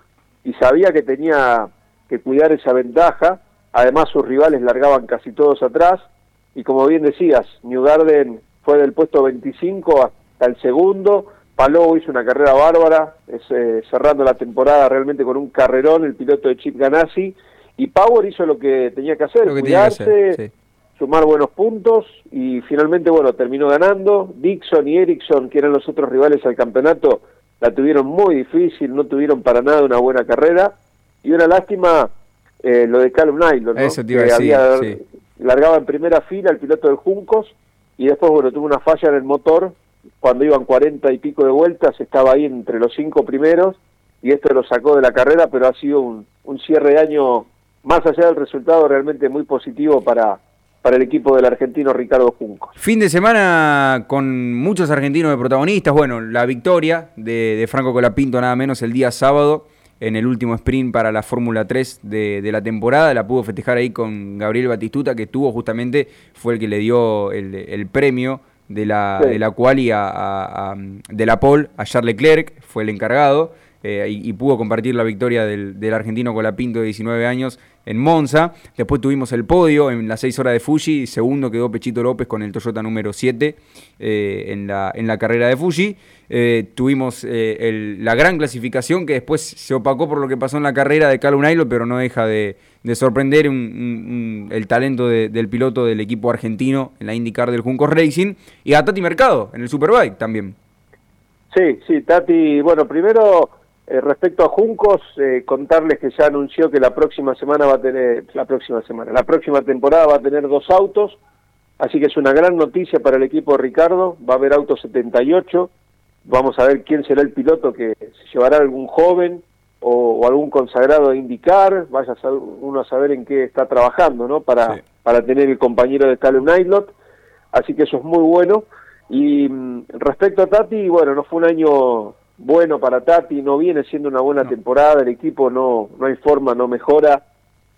y sabía que tenía que cuidar esa ventaja, además sus rivales largaban casi todos atrás y como bien decías, New Garden fue del puesto 25 hasta el segundo. Palou hizo una carrera bárbara, es, eh, cerrando la temporada realmente con un carrerón, el piloto de Chip Ganassi. Y Power hizo lo que tenía que hacer, que que cuidarse, hacer, sí. sumar buenos puntos y finalmente, bueno, terminó ganando. Dixon y Ericsson, que eran los otros rivales al campeonato, la tuvieron muy difícil, no tuvieron para nada una buena carrera. Y una lástima eh, lo de Callum Nylon, ¿no? Eso te iba a que decir, había- sí. largaba en primera fila el piloto del Juncos y después, bueno, tuvo una falla en el motor. Cuando iban 40 y pico de vueltas, estaba ahí entre los cinco primeros y esto lo sacó de la carrera, pero ha sido un, un cierre de año, más allá del resultado, realmente muy positivo para, para el equipo del argentino Ricardo Juncos. Fin de semana con muchos argentinos de protagonistas. Bueno, la victoria de, de Franco Colapinto nada menos el día sábado en el último sprint para la Fórmula 3 de, de la temporada. La pudo festejar ahí con Gabriel Batistuta, que estuvo justamente, fue el que le dio el, el premio de la, Sí. de la quali a, a- a- de la pole a Charles Leclerc, fue el encargado. Eh, y, pudo compartir la victoria del, del argentino Colapinto de 19 años en Monza. Después tuvimos el podio en las 6 horas de Fuji. Segundo quedó Pechito López con el Toyota número 7 eh, en, la, en la carrera de Fuji. Eh, tuvimos la gran clasificación que después se opacó por lo que pasó en la carrera de Calum Nailo, pero no deja de, de sorprender el talento de- del piloto del equipo argentino en la IndyCar del Juncos Racing. Y a Tati Mercado en el Superbike también. Sí, sí, Tati, bueno, primero eh, respecto a Juncos, eh, contarles que ya anunció que la próxima semana va a tener, la próxima semana, la próxima temporada va a tener dos autos, así que es una gran noticia para el equipo de Ricardo, va a haber auto 78, vamos a ver quién será el piloto que se llevará algún joven o, o algún consagrado a indicar, vaya a saber- uno a saber en qué está trabajando, ¿no? Para, Sí. para tener el compañero de Calum Nightlot, así que eso es muy bueno. Y mm, respecto a Tati, bueno, no fue un año bueno para Tati, no viene siendo una buena temporada, el equipo no, no hay forma, no mejora.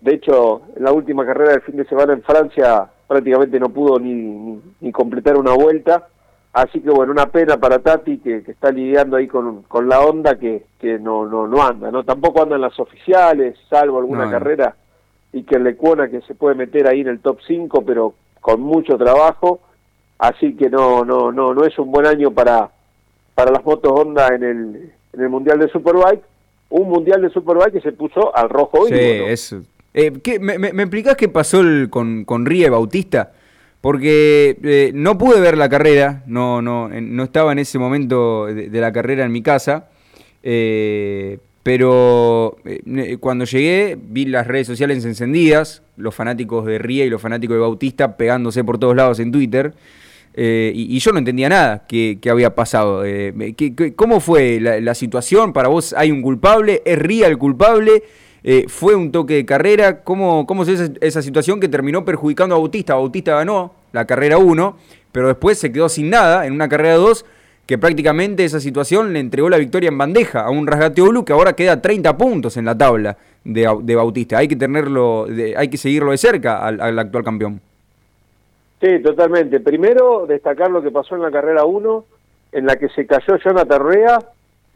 De hecho, en la última carrera del fin de semana en Francia prácticamente no pudo ni, ni, ni completar una vuelta. Así que bueno, una pena para Tati que, que está lidiando ahí con, con la onda que, que no, no, no anda, ¿no? Tampoco andan las oficiales, salvo alguna No, carrera y que le cuona que se puede meter ahí en el top 5, pero con mucho trabajo. Así que no, no, no, no es un buen año para, para las motos Honda en el, en el Mundial de Superbike. Un Mundial de Superbike que se puso al rojo Sí, vivo, ¿no? eso. Eh, ¿qué- me, me, me explicás qué pasó el- con, con Ría y Bautista? Porque eh, no pude ver la carrera, no, no, no estaba en ese momento de, de la carrera en mi casa, eh, pero eh, cuando llegué vi las redes sociales encendidas, los fanáticos de Ría y los fanáticos de Bautista pegándose por todos lados en Twitter. Eh, y, yo no entendía nada que, había pasado. Eh, ¿qué- qué- ¿Cómo fue la, situación? ¿Para vos hay un culpable? ¿Es Ría el culpable? Eh, ¿Fue un toque de carrera? ¿Cómo, cómo se esa, esa situación que terminó perjudicando a Bautista? Bautista ganó la carrera 1, pero después se quedó sin nada en una carrera 2 que prácticamente esa situación le entregó la victoria en bandeja a un Rasgateoglu que ahora queda 30 puntos en la tabla de, Au- de Bautista. Hay que tenerlo, de- hay que seguirlo de cerca al actual campeón. Sí, totalmente. Primero, destacar lo que pasó en la carrera 1, en la que se cayó Jonathan Rea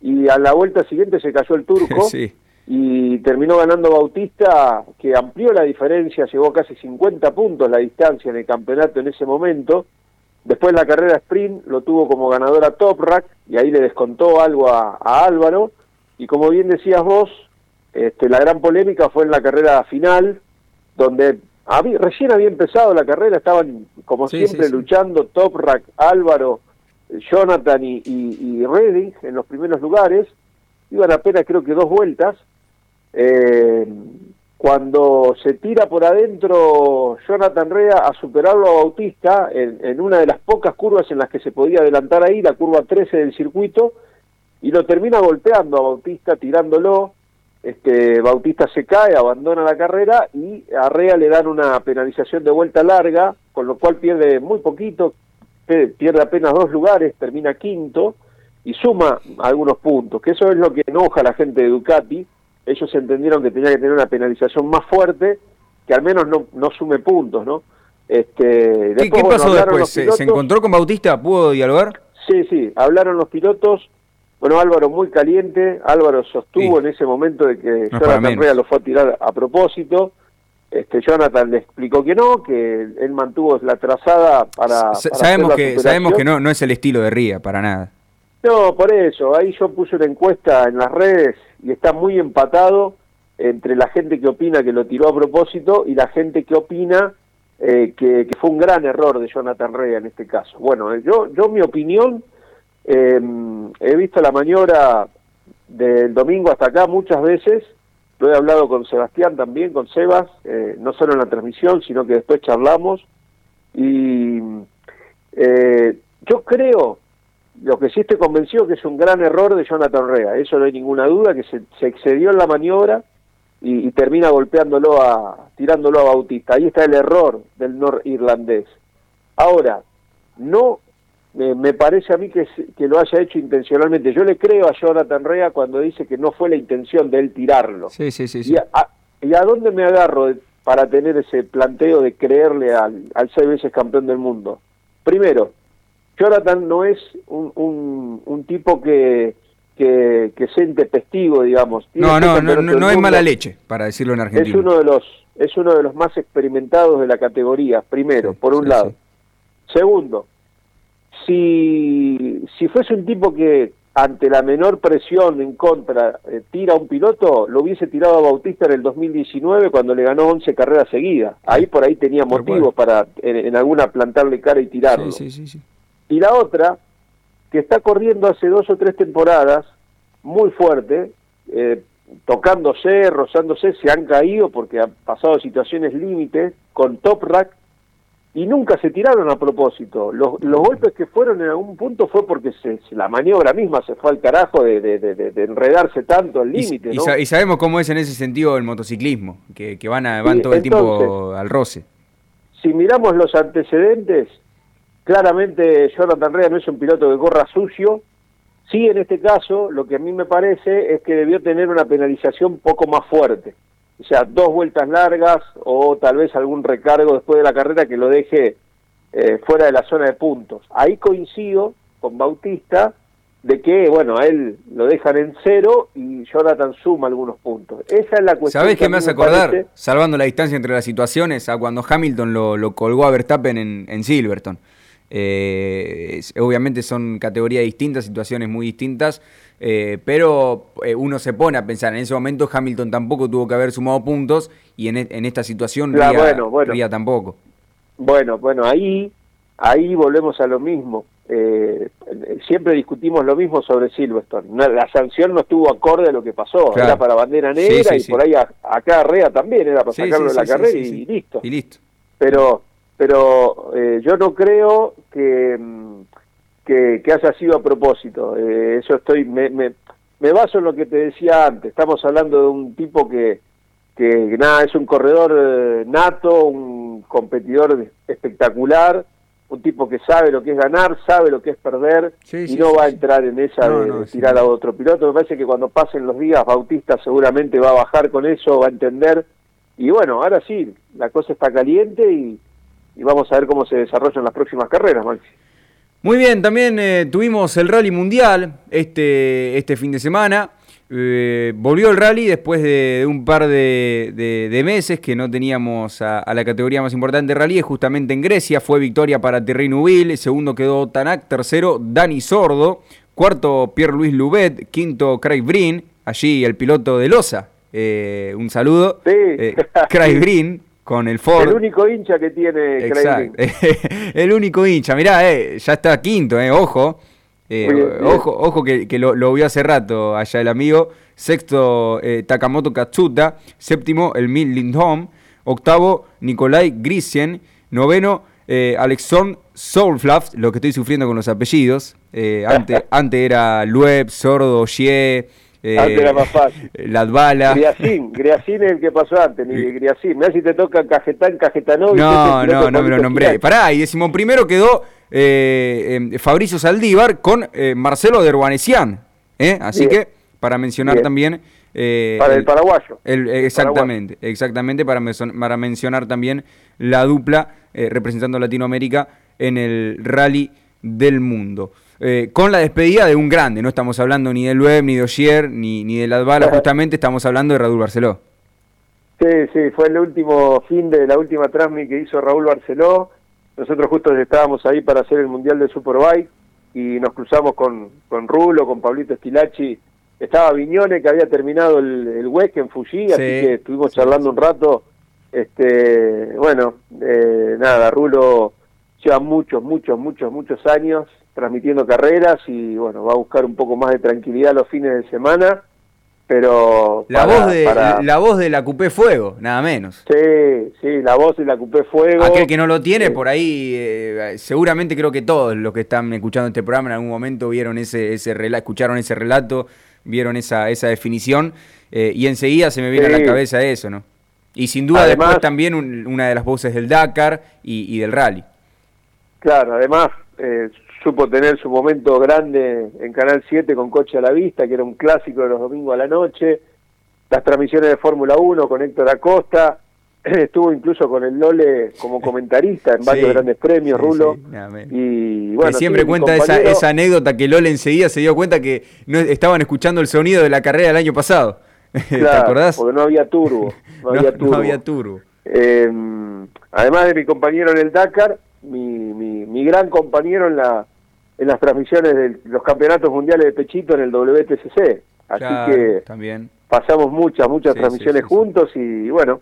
y a la vuelta siguiente se cayó el turco [LAUGHS] sí. y terminó ganando Bautista, que amplió la diferencia, llegó casi 50 puntos la distancia en el campeonato en ese momento. Después la carrera sprint lo tuvo como ganadora Toprak y ahí le descontó algo a, a Álvaro. Y como bien decías vos, este, la gran polémica fue en la carrera final, donde había- recién había empezado la carrera, estaban como Sí, siempre sí, sí. luchando Toprak, Álvaro, Jonathan y, y, y Redding en los primeros lugares. Iban apenas creo que dos vueltas. Eh, cuando se tira por adentro Jonathan Rea a superarlo a Bautista en, en una de las pocas curvas en las que se podía adelantar ahí, la curva 13 del circuito, y lo termina golpeando a Bautista, tirándolo. Este, Bautista se cae, abandona la carrera y a Rea le dan una penalización de vuelta larga, con lo cual pierde muy poquito, pierde apenas dos lugares, termina quinto y suma algunos puntos, que eso es lo que enoja a la gente de Ducati. Ellos entendieron que tenía que tener una penalización más fuerte, que al menos no, no sume puntos, ¿no? Este, ¿Qué, después, qué bueno, pasó después? ¿Se, se encontró con Bautista? ¿Pudo dialogar? Sí, sí, hablaron los pilotos. Bueno, Álvaro muy caliente. Álvaro sostuvo Sí. en ese momento de que Jonathan. Rea lo fue a tirar a propósito. este, Jonathan le explicó que no, que él mantuvo la trazada para... Sa- para sabemos, que, sabemos que no, no es el estilo de Ría, para nada. No, por eso, ahí yo puse una encuesta en las redes y está muy empatado entre la gente que opina que lo tiró a propósito y la gente que opina eh, que, que fue un gran error de Jonathan Rea en este caso. Bueno, yo, yo mi opinión, eh, he visto la maniobra del domingo hasta acá muchas veces, lo he hablado con Sebastián también, con Sebas, eh, no solo en la transmisión, sino que después charlamos, y eh, yo creo, lo que sí estoy convencido que es un gran error de Jonathan Rea, eso no hay ninguna duda, que se, se excedió en la maniobra y, y termina golpeándolo a, tirándolo a Bautista. Ahí está el error del norirlandés. Ahora, no me, me parece a mí que, lo haya hecho intencionalmente. Yo le creo a Jonathan Rea cuando dice que no fue la intención de él tirarlo. Sí, sí, sí. ¿Y, a, y a dónde me agarro de- para tener ese planteo de creerle al, al seis veces campeón del mundo? Primero, Jonathan no es un, un, un tipo que, que, que intempestivo, digamos. No, no, no, no, no es mala leche, para decirlo en Es Argentina. uno de los es uno de los más experimentados de la categoría, primero, Sí, por un sí, lado. Segundo, si, si fuese un tipo que ante la menor presión en contra eh, tira a un piloto, lo hubiese tirado a Bautista en el 2019 cuando le ganó 11 carreras seguidas. Ahí por ahí tenía motivos para en, en alguna plantarle cara y tirarlo. Sí, sí, sí, sí. Y la otra, que está corriendo hace dos o tres temporadas, muy fuerte, eh, tocándose, rozándose, se han caído porque han pasado situaciones límites con top rack y nunca se tiraron a propósito. Los, los golpes que fueron en algún punto fue porque se, la maniobra misma se fue al carajo de, de- de- de- de enredarse tanto al límite. y ¿no? sa- y sabemos cómo es en ese sentido el motociclismo, que, que van, a, van Sí, todo el tiempo al roce. si miramos los antecedentes, claramente Jonathan Rea no es un piloto que corra sucio. Sí, en este caso, lo que a mí me parece es que debió tener una penalización poco más fuerte. O sea, dos vueltas largas o tal vez algún recargo después de la carrera que lo deje eh, fuera de la zona de puntos. Ahí coincido con Bautista de que, bueno, a él lo dejan en cero y Jonathan suma algunos puntos. Esa es la cuestión. ¿Sabés qué me hace acordar? parece- Salvando la distancia entre las situaciones, a cuando Hamilton lo, lo colgó a Verstappen en, en Silverstone. Eh, obviamente son categorías distintas, situaciones muy distintas, eh, pero eh, uno se pone a pensar, en ese momento Hamilton tampoco tuvo que haber sumado puntos y en, e- en esta situación Ría, bueno, bueno. Ría tampoco. Bueno, bueno, ahí, ahí volvemos a lo mismo. Eh, siempre discutimos lo mismo sobre Silverstone. La sanción no estuvo acorde a lo que pasó. Claro. Era para bandera negra sí, y sí. por ahí a- acá Rea también era para sacarlo de la carrera listo. Y listo. Pero, pero eh, yo no creo que, mm, que, que haya sido a propósito. Eh, eso estoy, me, me, me baso en lo que te decía antes. Estamos hablando de un tipo que, que nada, es un corredor eh, nato, un competidor espectacular, un tipo que sabe lo que es ganar, sabe lo que es perder Sí, y sí, no sí, va a entrar en esa No, de, no, de sí. tirar a otro piloto. Me parece que cuando pasen los días Bautista seguramente va a bajar con eso, va a entender. Y bueno, ahora sí, la cosa está caliente y, y vamos a ver cómo se desarrollan las próximas carreras, Maxi. Muy bien, también eh, tuvimos el Rally Mundial este, este fin de semana. Eh, volvió el rally después de, de un par de, de- de meses que no teníamos a, a la categoría más importante de rally, es justamente en Grecia. Fue victoria para Thierry Nubil, segundo quedó Tanak, tercero Dani Sordo, cuarto Pierre-Louis Lubet, quinto Craig Breen, allí el piloto de Losa. Eh, un saludo. Sí. Eh, Craig [LAUGHS] Breen con el Ford. El único hincha que tiene Exacto. [LAUGHS] El único hincha. Mirá, eh, ya está quinto, eh, ojo. Eh, bien. ojo, ojo que, que lo, lo vio hace rato allá el amigo. Sexto, eh, Takamoto Katsuta. Séptimo, el Mil Lindholm. Octavo, Nikolai Grisien. Noveno, eh, Alexon Soulflaft, lo que estoy sufriendo con los apellidos. Eh, antes, [LAUGHS] antes era Lueb, Sordo, Xie, eh, Antes era más fácil. Latvala. Griacín, Griacín es el que pasó antes, ni Griacín. Mirá si te toca Cajetán, Cajetanovic. No, no, no me lo nombré. Girán. Pará, y decimoprimero quedó eh, eh, Fabricio Saldívar con eh, Marcelo Derwanesian. ¿eh? Así Bien. que, para mencionar Bien. también. Para el paraguayo. el- exactamente, exactamente, para, para mencionar también la dupla representando a Latinoamérica en el Rally del Mundo. Eh, con la despedida de un grande, no estamos hablando ni de Lueb, ni de Ogier, ni, ni de justamente estamos hablando de Raúl Barceló. Sí, sí, fue el último fin de la última transmi que hizo Raúl Barceló. Nosotros justo estábamos ahí para hacer el Mundial de Superbike y nos cruzamos con, con Rulo, con Pablito Esquilachi. Estaba Viñone que había terminado el, el WEC en Fuji, así que estuvimos charlando un rato. Este, bueno, eh, nada, Rulo lleva muchos, muchos, muchos, muchos años transmitiendo carreras y bueno, va a buscar un poco más de tranquilidad los fines de semana pero la voz de la voz de la Cupé Fuego nada menos. Sí sí la voz de la Cupé Fuego. Aquel que no lo tiene por ahí eh, seguramente creo que todos los que están escuchando este programa en algún momento vieron ese ese escucharon ese relato vieron esa esa definición eh, y enseguida se me viene a la cabeza eso no y sin duda después también una de las voces del Dakar y, del rally. Claro además eh, supo tener su momento grande en Canal 7 con Coche a la Vista, que era un clásico de los domingos a la noche, las transmisiones de Fórmula 1 con Héctor Acosta, [CLEARS THROAT] estuvo incluso con el Lole como comentarista en varios grandes premios, Rulo. y bueno, siempre cuenta esa, esa, anécdota que Lole enseguida se dio cuenta que no estaban escuchando el sonido de la carrera del año pasado. [LAUGHS] ¿Te acordás? Porque no había turbo. [LAUGHS] No, había turbo. No había turbo. Eh, además de mi compañero en el Dakar, mi, mi, mi gran compañero en la en las transmisiones de los campeonatos mundiales de pechito en el WTCC. Así que también. pasamos muchas, muchas transmisiones juntos y bueno,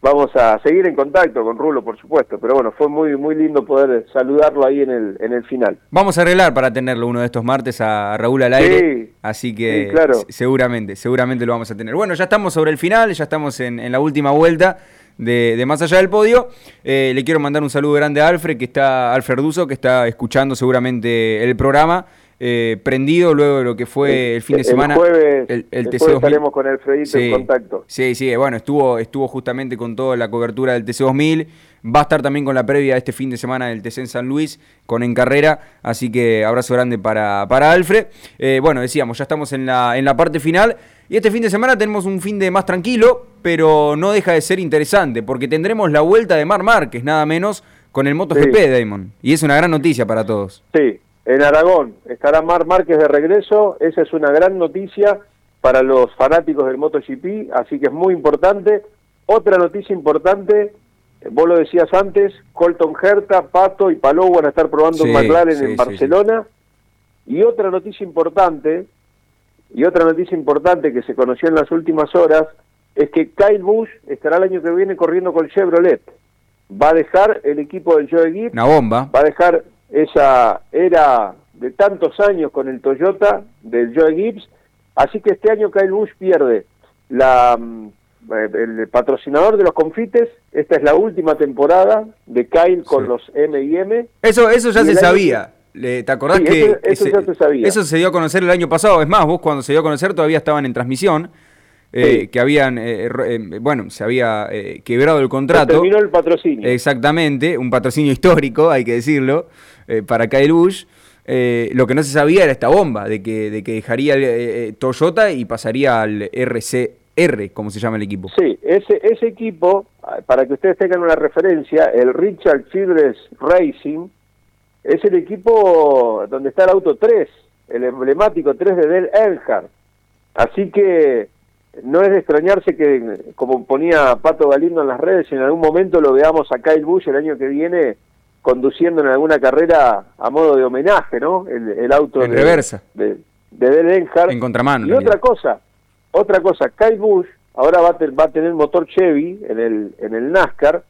vamos a seguir en contacto con Rulo, por supuesto. Pero bueno, fue muy muy lindo poder saludarlo ahí en el, en el final. Vamos a arreglar para tenerlo uno de estos martes a Raúl al aire. así que claro. seguramente, seguramente lo vamos a tener. Bueno, ya estamos sobre el final, ya estamos en, en la última vuelta de, Más Allá del Podio. Eh, le quiero mandar un saludo grande a Alfred, que está, Alfred Duso, que está escuchando seguramente el programa. Eh, prendido luego de lo que fue el, fin de semana. el, el, TC2000. estaremos con Alfredito en contacto. Sí, sí, bueno, estuvo, estuvo justamente con toda la cobertura del TC2000. Va a estar también con la previa este fin de semana del TC en San Luis, con En Carrera. Así que abrazo grande para, para Alfred. Eh, bueno, decíamos, ya estamos en la, en la parte final. Y este fin de semana tenemos un fin de más tranquilo, pero no deja de ser interesante, porque tendremos la vuelta de Mar Márquez, nada menos, con el MotoGP, sí. Damon. Y es una gran noticia para todos. Sí, en Aragón estará Mar Márquez de regreso, esa es una gran noticia para los fanáticos del MotoGP, así que es muy importante. Otra noticia importante, vos lo decías antes, Colton Herta, Pato y Palou van a estar probando un McLaren en Barcelona. Y otra noticia importante, y otra noticia importante que se conoció en las últimas horas es que Kyle Busch estará el año que viene corriendo con Chevrolet. Va a dejar el equipo del Joe Gibbs. Una bomba. Va a dejar esa era de tantos años con el Toyota del Joe Gibbs. Así que este año Kyle Busch pierde la, mm, el patrocinador de los confites. Esta es la última temporada de Kyle con los M&M. Eso, eso ya se sabía. ¿Te acordás que eso, ya se sabía. eso se dio a conocer el año pasado? Es más, vos cuando se dio a conocer todavía estaban en transmisión. Eh, que habían, eh, eh, bueno, se había quebrado el contrato. terminó el patrocinio. Exactamente, un patrocinio histórico, [LAUGHS] hay que decirlo, para Kyle Busch. lo que no se sabía era esta bomba, de que, de que dejaría Toyota y pasaría al RCR, como se llama el equipo. Sí, ese, ese equipo, para que ustedes tengan una referencia, el Richard Childress Racing, es el equipo donde está el auto 3, el emblemático 3 de Del Earnhardt. Así que no es de extrañarse que, como ponía Pato Galindo en las redes, en algún momento lo veamos a Kyle Busch el año que viene conduciendo en alguna carrera a modo de homenaje, ¿no? El, auto en de, reversa. de, de Del Earnhardt. En contramano. Y otra cosa, otra cosa, Kyle Busch ahora va a, va a tener motor Chevy en el, en el NASCAR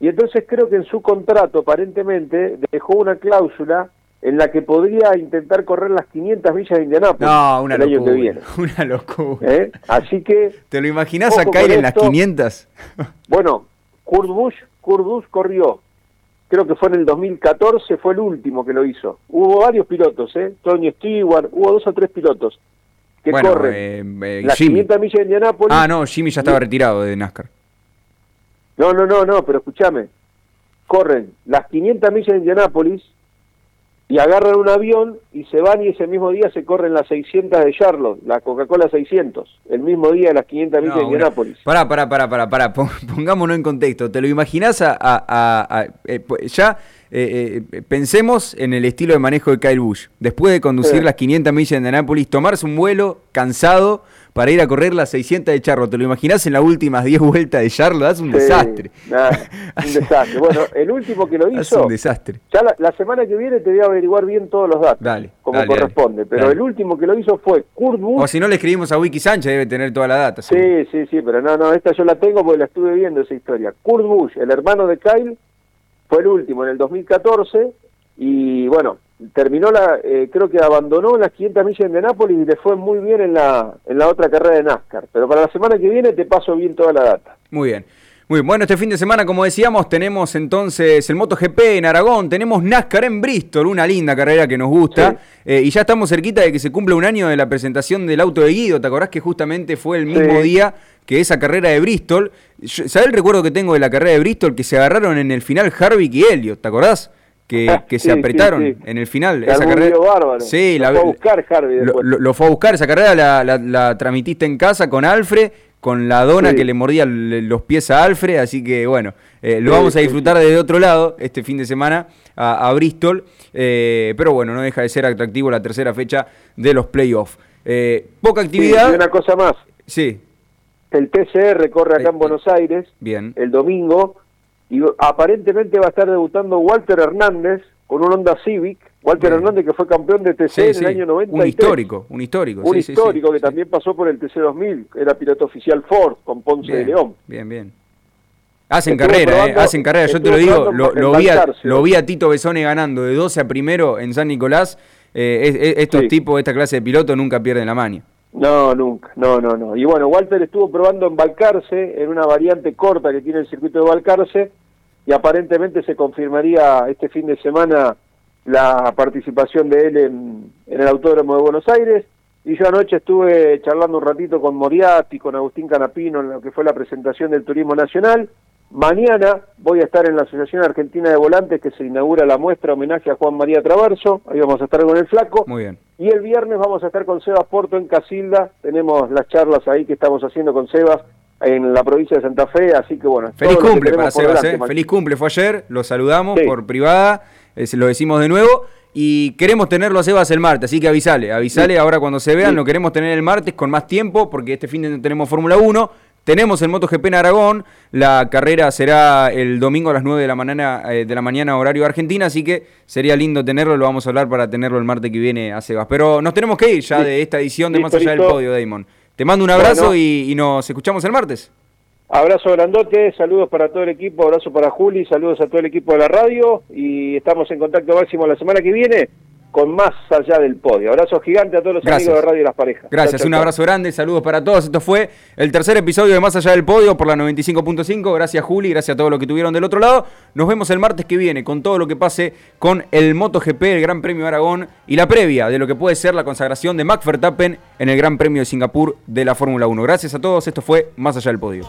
y entonces creo que en su contrato aparentemente dejó una cláusula en la que podría intentar correr las 500 millas de Indianápolis no, una el año que viene. [LAUGHS] Una locura. ¿Eh? Así que... ¿Te lo imaginas a caer en las 500? [LAUGHS] bueno, Kurt Busch, Kurt Busch corrió, creo que fue en el 2014, fue el último que lo hizo. Hubo varios pilotos, ¿eh? Tony Stewart, hubo dos o tres pilotos que corren eh, eh, las 500 millas de Indianápolis. Ah, no, Jimmy ya estaba retirado de NASCAR. No, no, no, no, pero escúchame. Corren las 500 millas de Indianápolis y agarran un avión y se van y ese mismo día se corren las 600 de Charlotte, la Coca-Cola 600, el mismo día de las 500 millas de Indianápolis. Pará, pará, pará, pará, pará, [LAUGHS] pongámonos en contexto. ¿Te lo imaginás a, a, eh, ya eh, eh, pensemos en el estilo de manejo de Kyle Busch. Después de conducir las 500 millas de Indianápolis, tomarse un vuelo cansado para ir a correr las 600 de Charlo. ¿Te lo imaginás en las últimas 10 vueltas de Charlo? Es un Sí, desastre. nada, un [LAUGHS] desastre. Bueno, el último que lo Es hizo, un desastre. ya la, la semana que viene te voy a averiguar bien todos los datos, Dale, como dale, corresponde. Pero dale. el último que lo hizo fue Kurt Busch. O si no le escribimos a Wiki Sánchez, debe tener toda la data. Sí, sí, sí, pero no, no, esta yo la tengo porque la estuve viendo esa historia. Kurt Busch, el hermano de Kyle, fue el último en el 2014 y bueno, terminó la, eh, creo que abandonó las 500 millas de Nápoles y le fue muy bien en la, en la otra carrera de NASCAR. Pero para la semana que viene te paso bien toda la data. Muy bien. Muy bien. Bueno, este fin de semana, como decíamos, tenemos entonces el MotoGP en Aragón, tenemos NASCAR en Bristol, una linda carrera que nos gusta, eh, y ya estamos cerquita de que se cumple un año de la presentación del auto de Guido. ¿Te acordás que justamente fue el mismo Sí. día que esa carrera de Bristol? Yo- ¿Sabés el recuerdo que tengo de la carrera de Bristol? Que se agarraron en el final Harvick y Elliot, ¿te acordás? Que, [LAUGHS] que se Sí, apretaron sí. en el final. Esa carrera. bárbaro. Sí, Lo la fue a buscar Harvey lo, después. lo- lo fue a buscar. Esa carrera la, la- la transmitiste en casa con Alfred, con la dona que le mordía los pies a Alfred. Así que bueno, eh, lo vamos a disfrutar desde otro lado este fin de semana a, a Bristol. eh, pero bueno, no deja de ser atractivo la tercera fecha de los playoffs. Eh, poca actividad. y una cosa más, Sí, el TCR corre acá en Buenos Aires bien. el domingo y aparentemente va a estar debutando Walter Hernández con un Honda Civic. Walter Bien. Hernández que fue campeón de TC Sí, en sí, el año 93. Un histórico, un histórico. Un sí, histórico que también pasó por el TC 2000, era piloto oficial Ford con Ponce de León. Bien, bien. Hacen Estuvo carrera, eh, hacen carrera. Yo te lo digo, lo, vi a, Balcarce. lo vi a Tito Besone ganando de 12 a primero en San Nicolás. Eh, es- es- estos tipos, esta clase de pilotos nunca pierden la mania. No, nunca, no, no, no. Y bueno, Walter estuvo probando en Balcarce, en una variante corta que tiene el circuito de Balcarce, y aparentemente se confirmaría este fin de semana la participación de él en, en el Autódromo de Buenos Aires. Y yo anoche estuve charlando un ratito con Moriarty, con Agustín Canapino, en lo que fue la presentación del Turismo Nacional. Mañana voy a estar en la Asociación Argentina de Volantes, que se inaugura la muestra homenaje a Juan María Traverso. Ahí vamos a estar con el Flaco. Muy bien. Y el viernes vamos a estar con Sebas Porto en Casilda. Tenemos las charlas ahí que estamos haciendo con Sebas en la provincia de Santa Fe. Así que bueno, Feliz que cumple para Sebas, eh. Feliz cumple, fue ayer, lo saludamos Sí. por privada, eh, lo decimos de nuevo. Y queremos tenerlo a Sebas el martes, así que avisale, avisale Sí. ahora cuando se vean, Sí. lo queremos tener el martes con más tiempo, porque este fin de tenemos Fórmula 1. Tenemos el MotoGP en Aragón, la carrera será el domingo a las 9 de la mañana, eh, de la mañana horario Argentina, así que sería lindo tenerlo, lo vamos a hablar para tenerlo el martes que viene a Sebas. Pero nos tenemos que ir ya de esta edición de Más allá del podio, Damon. Te mando un abrazo Bueno. y, y nos escuchamos el martes. Abrazo grandote, saludos para todo el equipo, abrazo para Juli, saludos a todo el equipo de la radio y estamos en contacto máximo la semana que viene con más allá del podio. Abrazo gigante a todos los Gracias. amigos de Radio Las Parejas. Gracias, Chau, chau, un chau. abrazo grande, saludos para todos. Esto fue el tercer episodio de Más Allá del Podio por la 95.5. Gracias Juli, gracias a todos los que tuvieron del otro lado. Nos vemos el martes que viene con todo lo que pase con el MotoGP, el Gran Premio de Aragón y la previa de lo que puede ser la consagración de Max Verstappen en el Gran Premio de Singapur de la Fórmula 1. Gracias a todos, esto fue Más Allá del Podio.